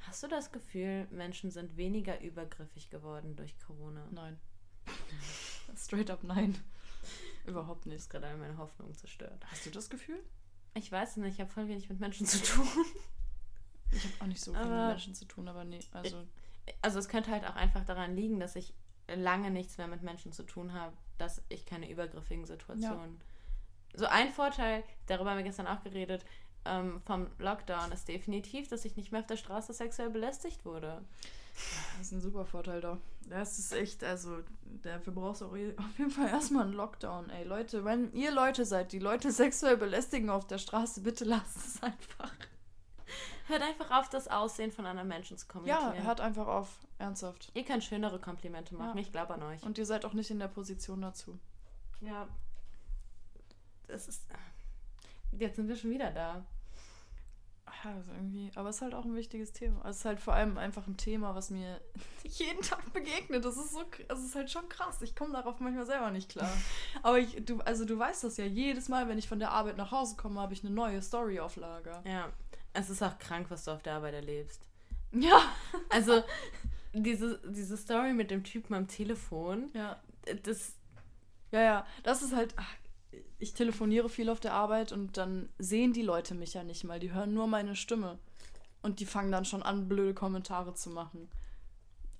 Speaker 1: Hast du das Gefühl, Menschen sind weniger übergriffig geworden durch Corona?
Speaker 2: Nein. Straight up nein. Überhaupt nicht.
Speaker 1: Das ist gerade meine Hoffnung zerstört.
Speaker 2: Hast du das Gefühl?
Speaker 1: Ich weiß nicht, ich habe voll wenig mit Menschen zu tun.
Speaker 2: Ich habe auch nicht so viel aber mit Menschen zu tun, aber nee, also.
Speaker 1: Also es könnte halt auch einfach daran liegen, dass ich lange nichts mehr mit Menschen zu tun habe, dass ich keine übergriffigen Situationen. Ja. So ein Vorteil, darüber haben wir gestern auch geredet, ähm, vom Lockdown ist definitiv, dass ich nicht mehr auf der Straße sexuell belästigt wurde.
Speaker 2: Das ist ein super Vorteil da. Das ist echt, also dafür brauchst du auf jeden Fall erstmal einen Lockdown. Ey, Leute, wenn ihr Leute seid, die Leute sexuell belästigen auf der Straße, bitte lasst es einfach.
Speaker 1: Hört einfach auf, das Aussehen von anderen Menschen zu kommentieren.
Speaker 2: Ja, hört einfach auf. Ernsthaft.
Speaker 1: Ihr könnt schönere Komplimente machen,
Speaker 2: Ja.
Speaker 1: ich glaube an euch.
Speaker 2: Und ihr seid auch nicht in der Position dazu.
Speaker 1: Ja. Das ist. Jetzt sind wir schon wieder da.
Speaker 2: Ja, also irgendwie, aber es ist halt auch ein wichtiges Thema. Also es ist halt vor allem einfach ein Thema, was mir jeden Tag begegnet. Das ist so, es ist halt schon krass. Ich komme darauf manchmal selber nicht klar. Aber ich, du, also du weißt das ja. Jedes Mal, wenn ich von der Arbeit nach Hause komme, habe ich eine neue Story auf Lager.
Speaker 1: Ja. Es ist auch krank, was du auf der Arbeit erlebst.
Speaker 2: Ja.
Speaker 1: Also, diese, diese Story mit dem Typen am Telefon,
Speaker 2: Ja.
Speaker 1: das.
Speaker 2: Ja, ja. Das ist halt. ach, Ich telefoniere viel auf der Arbeit und dann sehen die Leute mich ja nicht mal. Die hören nur meine Stimme. Und die fangen dann schon an, blöde Kommentare zu machen.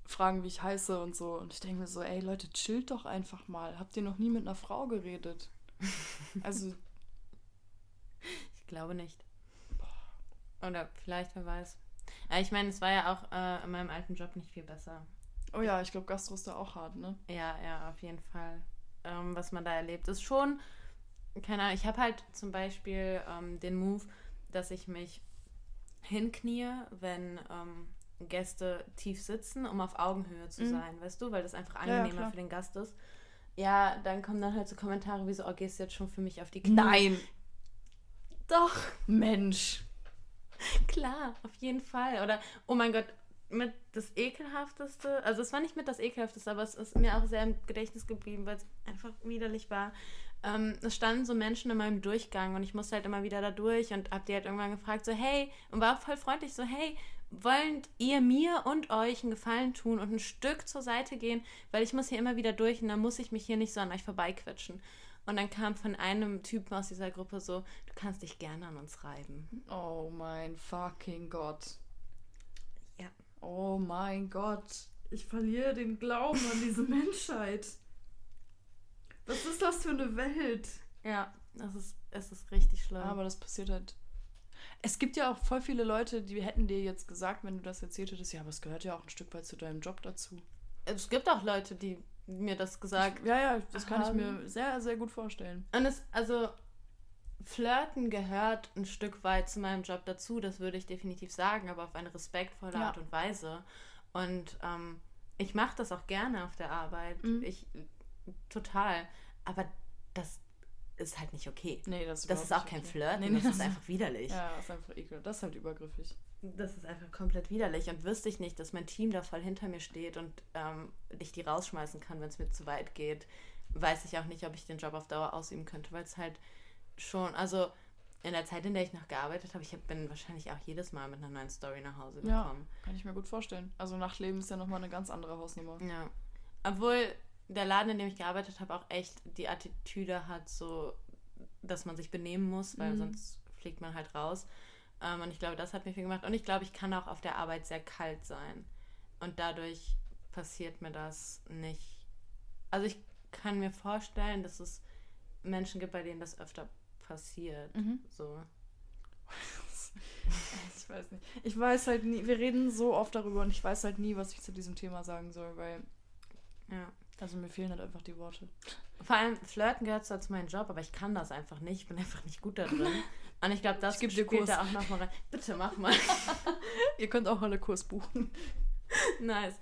Speaker 2: Fragen, wie ich heiße und so. Und ich denke mir so, ey Leute, chillt doch einfach mal. Habt ihr noch nie mit einer Frau geredet? Also,
Speaker 1: Ich glaube nicht. Oder vielleicht, wer weiß. Ja, ich meine, es war ja auch äh, in meinem alten Job nicht viel besser.
Speaker 2: oh ja, ich glaube, Gastro ist da auch hart, ne?
Speaker 1: Ja, ja, auf jeden Fall. Ähm, was man da erlebt, ist schon, keine Ahnung, ich habe halt zum Beispiel ähm, den Move, dass ich mich hinknie, wenn ähm, Gäste tief sitzen, um auf Augenhöhe zu
Speaker 2: Mhm.
Speaker 1: sein, weißt du, weil das einfach
Speaker 2: Ja, ja,
Speaker 1: angenehmer
Speaker 2: klar.
Speaker 1: für den Gast ist. Ja, dann kommen dann halt so Kommentare wie so, oh, gehst du jetzt schon für mich auf die Knie?
Speaker 2: Nein!
Speaker 1: Doch,
Speaker 2: Mensch!
Speaker 1: klar, auf jeden Fall. Oder, oh mein Gott, mit das Ekelhafteste, also es war nicht mit das Ekelhafteste, aber es ist mir auch sehr im Gedächtnis geblieben, weil es einfach widerlich war. Ähm, es standen so Menschen in meinem Durchgang und ich musste halt immer wieder da durch und hab die halt irgendwann gefragt, so hey, und war voll freundlich, so hey, wollt ihr mir und euch einen Gefallen tun und ein Stück zur Seite gehen, weil ich muss hier immer wieder durch und dann muss ich mich hier nicht so an euch vorbeiquetschen. Und dann kam von einem Typen aus dieser Gruppe so, du kannst dich gerne an uns reiben.
Speaker 2: Oh mein fucking Gott.
Speaker 1: Ja.
Speaker 2: Oh mein Gott. Ich verliere den Glauben an diese Menschheit. Was ist das für eine Welt?
Speaker 1: Ja, das ist, es ist richtig schlimm.
Speaker 2: Aber das passiert halt. Es gibt ja auch voll viele Leute, die hätten dir jetzt gesagt, wenn du das erzählt hättest, ja, aber es gehört ja auch ein Stück weit zu deinem Job dazu.
Speaker 1: es gibt auch Leute, die mir das gesagt
Speaker 2: Ja, ja, das kann ich
Speaker 1: haben.
Speaker 2: mir sehr, sehr gut vorstellen.
Speaker 1: Und es, also, Flirten gehört ein Stück weit zu meinem Job dazu, das würde ich definitiv sagen, aber auf eine respektvolle
Speaker 2: Ja.
Speaker 1: Art und Weise. Und ähm, ich mache das auch gerne auf der Arbeit.
Speaker 2: Mhm.
Speaker 1: Ich total. Aber das ist halt nicht okay.
Speaker 2: Nee, das ist,
Speaker 1: Das ist auch kein
Speaker 2: nicht
Speaker 1: Flirten,
Speaker 2: Nee,
Speaker 1: das
Speaker 2: das
Speaker 1: ist
Speaker 2: ist-
Speaker 1: einfach widerlich.
Speaker 2: Ja, das ist einfach ekel. Das ist halt übergriffig.
Speaker 1: Das ist einfach komplett widerlich. Und wüsste ich nicht, dass mein Team da voll hinter mir steht und ähm, ich die rausschmeißen kann, wenn es mir zu weit geht, weiß ich auch nicht, ob ich den Job auf Dauer ausüben könnte, weil es halt schon, also in der Zeit, in der ich noch gearbeitet habe, ich hab, bin wahrscheinlich auch jedes Mal mit einer neuen Story nach Hause
Speaker 2: Ja.
Speaker 1: gekommen.
Speaker 2: Kann ich mir gut vorstellen. Also Nachtleben ist ja nochmal eine ganz andere Hausnummer.
Speaker 1: Ja. Obwohl der Laden, in dem ich gearbeitet habe, auch echt die Attitüde hat, so, dass man sich benehmen muss, weil
Speaker 2: Mhm.
Speaker 1: sonst fliegt man halt raus. Ähm, und ich glaube, das hat mir viel gemacht. Und ich glaube, ich kann auch auf der Arbeit sehr kalt sein. Und dadurch passiert mir das nicht. Also ich kann mir vorstellen, dass es Menschen gibt, bei denen das öfter passiert.
Speaker 2: Mhm.
Speaker 1: So.
Speaker 2: Ich weiß nicht. Ich weiß halt nie, wir reden so oft darüber und ich weiß halt nie, was ich zu diesem Thema sagen soll, weil,
Speaker 1: Ja.
Speaker 2: Also mir fehlen halt einfach die Worte.
Speaker 1: Vor allem Flirten gehört zwar zu meinem Job, aber ich kann das einfach nicht. Ich bin einfach nicht gut da drin. Und ich glaube, das
Speaker 2: Ich
Speaker 1: spielt
Speaker 2: Kurs.
Speaker 1: da auch nochmal rein. Bitte mach mal.
Speaker 2: Ihr könnt auch alle Kurs buchen.
Speaker 1: nice.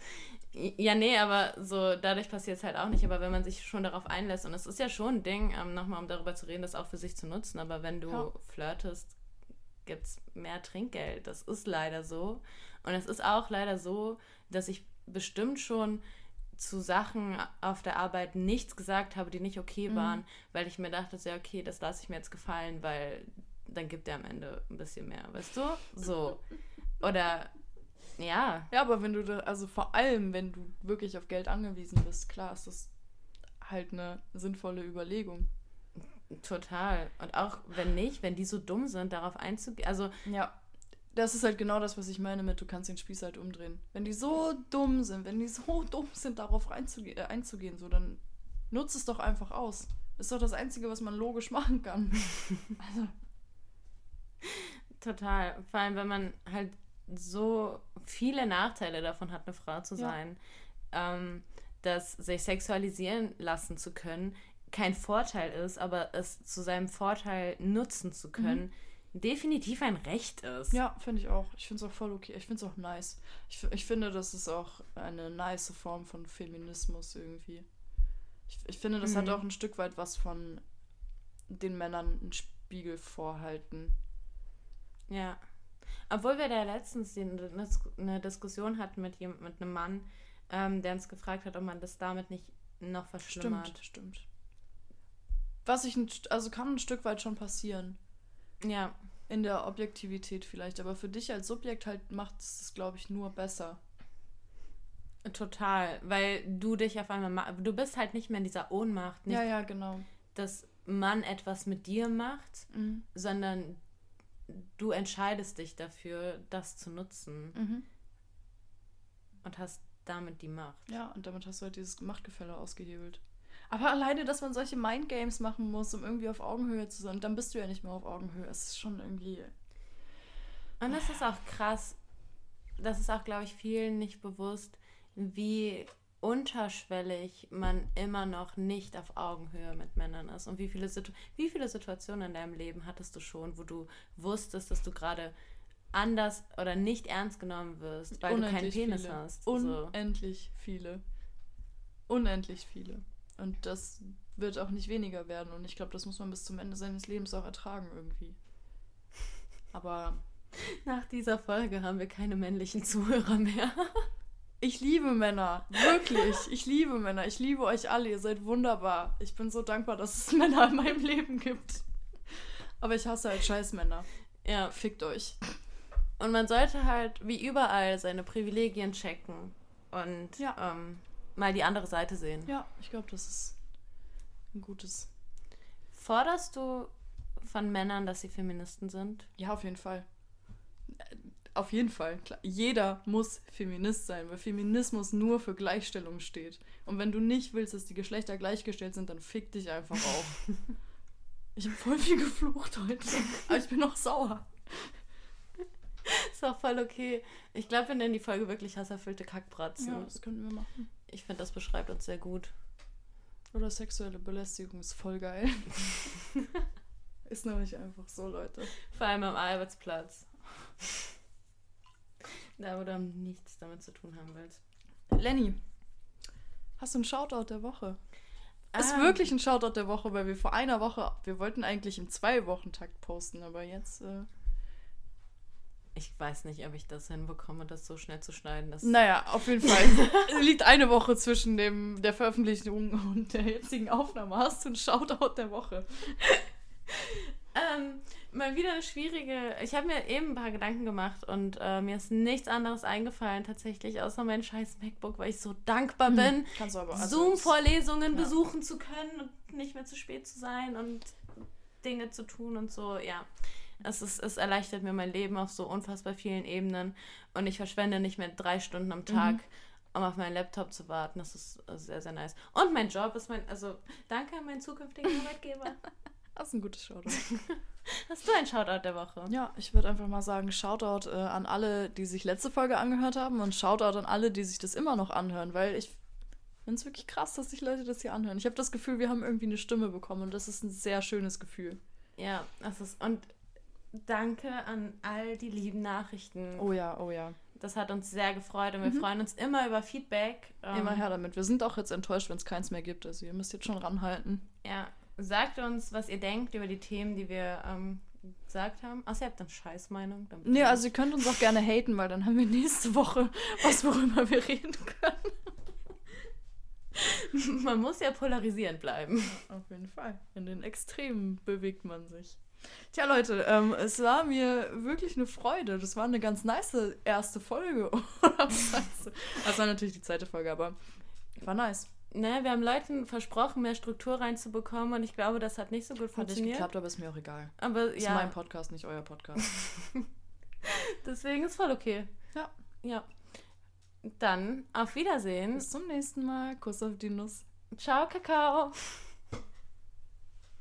Speaker 1: Ja, nee, aber so dadurch passiert es halt auch nicht. Aber wenn man sich schon darauf einlässt, und es ist ja schon ein Ding, ähm, nochmal um darüber zu reden, das auch für sich zu nutzen, aber wenn du
Speaker 2: Ja.
Speaker 1: flirtest, gibt es mehr Trinkgeld. Das ist leider so. Und es ist auch leider so, dass ich bestimmt schon zu Sachen auf der Arbeit nichts gesagt habe, die nicht okay
Speaker 2: Mhm.
Speaker 1: waren, weil ich mir dachte, ja, okay, das lasse ich mir jetzt gefallen, weil dann gibt er am Ende ein bisschen mehr, weißt du? So. Oder, ja,
Speaker 2: Ja, aber wenn du da, also vor allem, wenn du wirklich auf Geld angewiesen bist, klar ist das halt eine sinnvolle Überlegung.
Speaker 1: total. Und auch wenn nicht, wenn die so dumm sind, darauf einzugehen, also,
Speaker 2: Ja. Das ist halt genau das, was ich meine mit, du kannst den Spieß halt umdrehen. Wenn die so dumm sind, wenn die so dumm sind, darauf reinzuge äh, einzugehen, so, dann nutzt es doch einfach aus. Das ist doch das Einzige, was man logisch machen kann. also,
Speaker 1: total. Vor allem, wenn man halt so viele Nachteile davon hat, eine Frau zu
Speaker 2: Ja.
Speaker 1: sein, ähm, dass sich sexualisieren lassen zu können kein Vorteil ist, aber es zu seinem Vorteil nutzen zu können, definitiv ein Recht ist.
Speaker 2: Ja, finde ich auch. Ich finde es auch voll okay. Ich finde es auch nice. Ich, ich finde, das ist auch eine nice Form von Feminismus irgendwie. Ich, ich finde, das hat
Speaker 1: Mhm.
Speaker 2: auch ein Stück weit was von den Männern einen Spiegel vorhalten.
Speaker 1: Ja. Obwohl wir da letztens eine, Diskussion hatten mit, jem- mit einem Mann, ähm, der uns gefragt hat, ob man das damit nicht noch verschlimmert.
Speaker 2: Stimmt, stimmt. Was ich, also kann ein Stück weit schon passieren.
Speaker 1: Ja,
Speaker 2: In der Objektivität vielleicht. Aber für dich als Subjekt halt macht es das, glaube ich, nur besser.
Speaker 1: total. Weil du dich auf einmal, ma- du bist halt nicht mehr in dieser Ohnmacht, nicht,
Speaker 2: Ja, ja, genau.
Speaker 1: dass man etwas mit dir macht,
Speaker 2: Mhm.
Speaker 1: sondern du entscheidest dich dafür, das zu nutzen
Speaker 2: Mhm.
Speaker 1: und hast damit die Macht.
Speaker 2: Ja, und damit hast du halt dieses Machtgefälle ausgehebelt. Aber alleine, dass man solche Mindgames machen muss, um irgendwie auf Augenhöhe zu sein, dann bist du ja nicht mehr auf Augenhöhe. Es ist schon irgendwie.
Speaker 1: Und das ist auch krass. Das ist auch, glaube ich, vielen nicht bewusst, wie unterschwellig man immer noch nicht auf Augenhöhe mit Männern ist. Und wie viele, Situ wie viele Situationen in deinem Leben hattest du schon, wo du wusstest, dass du gerade anders oder nicht ernst genommen wirst, weil du keinen
Speaker 2: Unendlich
Speaker 1: Penis
Speaker 2: viele.
Speaker 1: hast. So.
Speaker 2: Unendlich viele. Unendlich viele. Und das wird auch nicht weniger werden. Und ich glaube, das muss man bis zum Ende seines Lebens auch ertragen irgendwie. Aber
Speaker 1: Nach dieser Folge haben wir keine männlichen Zuhörer mehr.
Speaker 2: ich liebe Männer. Wirklich. Ich liebe Männer. Ich liebe euch alle. Ihr seid wunderbar. Ich bin so dankbar, dass es Männer in meinem Leben gibt. Aber ich hasse halt scheiß Männer.
Speaker 1: ja.
Speaker 2: Fickt euch.
Speaker 1: Und man sollte halt wie überall seine Privilegien checken und
Speaker 2: Ja.
Speaker 1: ähm, mal die andere Seite sehen.
Speaker 2: Ja, ich glaube, das ist ein gutes.
Speaker 1: Forderst du von Männern, dass sie Feministen sind?
Speaker 2: Ja, auf jeden Fall. Auf jeden Fall. Klar. Jeder muss Feminist sein, weil Feminismus nur für Gleichstellung steht. Und wenn du nicht willst, dass die Geschlechter gleichgestellt sind, dann fick dich einfach auf. ich habe voll viel geflucht heute. Aber ich bin noch sauer.
Speaker 1: Ist auch voll okay. Ich glaube, wir nennen die Folge wirklich hasserfüllte Kackbratzen.
Speaker 2: Ja, das könnten wir machen.
Speaker 1: Ich finde, das beschreibt uns sehr gut.
Speaker 2: Oder sexuelle Belästigung ist voll geil. ist nämlich einfach so, Leute.
Speaker 1: Vor allem am Arbeitsplatz. Da, wo du nichts damit zu tun haben willst.
Speaker 2: Lenny, hast du einen Shoutout der Woche? Ist
Speaker 1: Ah,
Speaker 2: wirklich ein Shoutout der Woche, weil wir vor einer Woche, wir wollten eigentlich im Zwei-Wochen-Takt posten, aber jetzt. Äh,
Speaker 1: Ich weiß nicht, ob ich das hinbekomme, das so schnell zu schneiden. Das
Speaker 2: naja, auf jeden Fall. Es liegt eine Woche zwischen dem, der Veröffentlichung und der jetzigen Aufnahme. Hast du einen Shoutout der Woche?
Speaker 1: Ähm, mal wieder eine schwierige. Ich habe mir eben ein paar Gedanken gemacht und äh, mir ist nichts anderes eingefallen, tatsächlich, außer mein scheiß MacBook, weil ich so dankbar bin,
Speaker 2: Kannst du aber. also
Speaker 1: Zoom-Vorlesungen
Speaker 2: ja.
Speaker 1: besuchen zu können und nicht mehr zu spät zu sein und Dinge zu tun und so. Ja, es, ist, es erleichtert mir mein Leben auf so unfassbar vielen Ebenen und ich verschwende nicht mehr drei Stunden am Tag. Um auf meinen Laptop zu warten, das ist äh, sehr, sehr nice. Und mein Job ist mein, also danke an meinen zukünftigen Arbeitgeber.
Speaker 2: Das ist ein gutes Shoutout.
Speaker 1: Hast du ein Shoutout der Woche?
Speaker 2: Ja, ich würde einfach mal sagen, Shoutout äh, an alle, die sich letzte Folge angehört haben und Shoutout an alle, die sich das immer noch anhören, weil ich finde es wirklich krass, dass sich Leute das hier anhören. Ich habe das Gefühl, wir haben irgendwie eine Stimme bekommen und das ist ein sehr schönes Gefühl.
Speaker 1: Ja, das ist. Und danke an all die lieben Nachrichten.
Speaker 2: Oh ja, oh ja.
Speaker 1: Das hat uns sehr gefreut und wir
Speaker 2: Mhm.
Speaker 1: freuen uns immer über Feedback. Ähm,
Speaker 2: Immer her damit. Wir sind auch jetzt enttäuscht, wenn es keins mehr gibt. Also ihr müsst jetzt schon ranhalten.
Speaker 1: Ja, sagt uns, was ihr denkt über die Themen, die wir ähm, gesagt haben. Außer ihr habt eine Scheißmeinung. dann bitte
Speaker 2: Nee, also ihr könnt uns auch gerne haten, weil dann haben wir nächste Woche was, worüber wir reden können.
Speaker 1: Man muss ja polarisierend bleiben.
Speaker 2: Auf jeden Fall. In den Extremen bewegt man sich. Tja, Leute, ähm, es war mir wirklich eine Freude. Das war eine ganz nice erste Folge. Das war natürlich die zweite Folge, aber war nice.
Speaker 1: Ne, wir haben Leuten versprochen, mehr Struktur reinzubekommen und ich glaube, das hat nicht so gut
Speaker 2: Hat nicht
Speaker 1: funktioniert.
Speaker 2: geklappt, aber ist mir auch egal.
Speaker 1: Aber
Speaker 2: Das ist
Speaker 1: ja,
Speaker 2: mein Podcast, nicht euer Podcast.
Speaker 1: deswegen ist voll okay.
Speaker 2: Ja.
Speaker 1: Ja. Dann auf Wiedersehen.
Speaker 2: Bis zum nächsten Mal. Kuss auf die Nuss.
Speaker 1: Ciao, Kakao.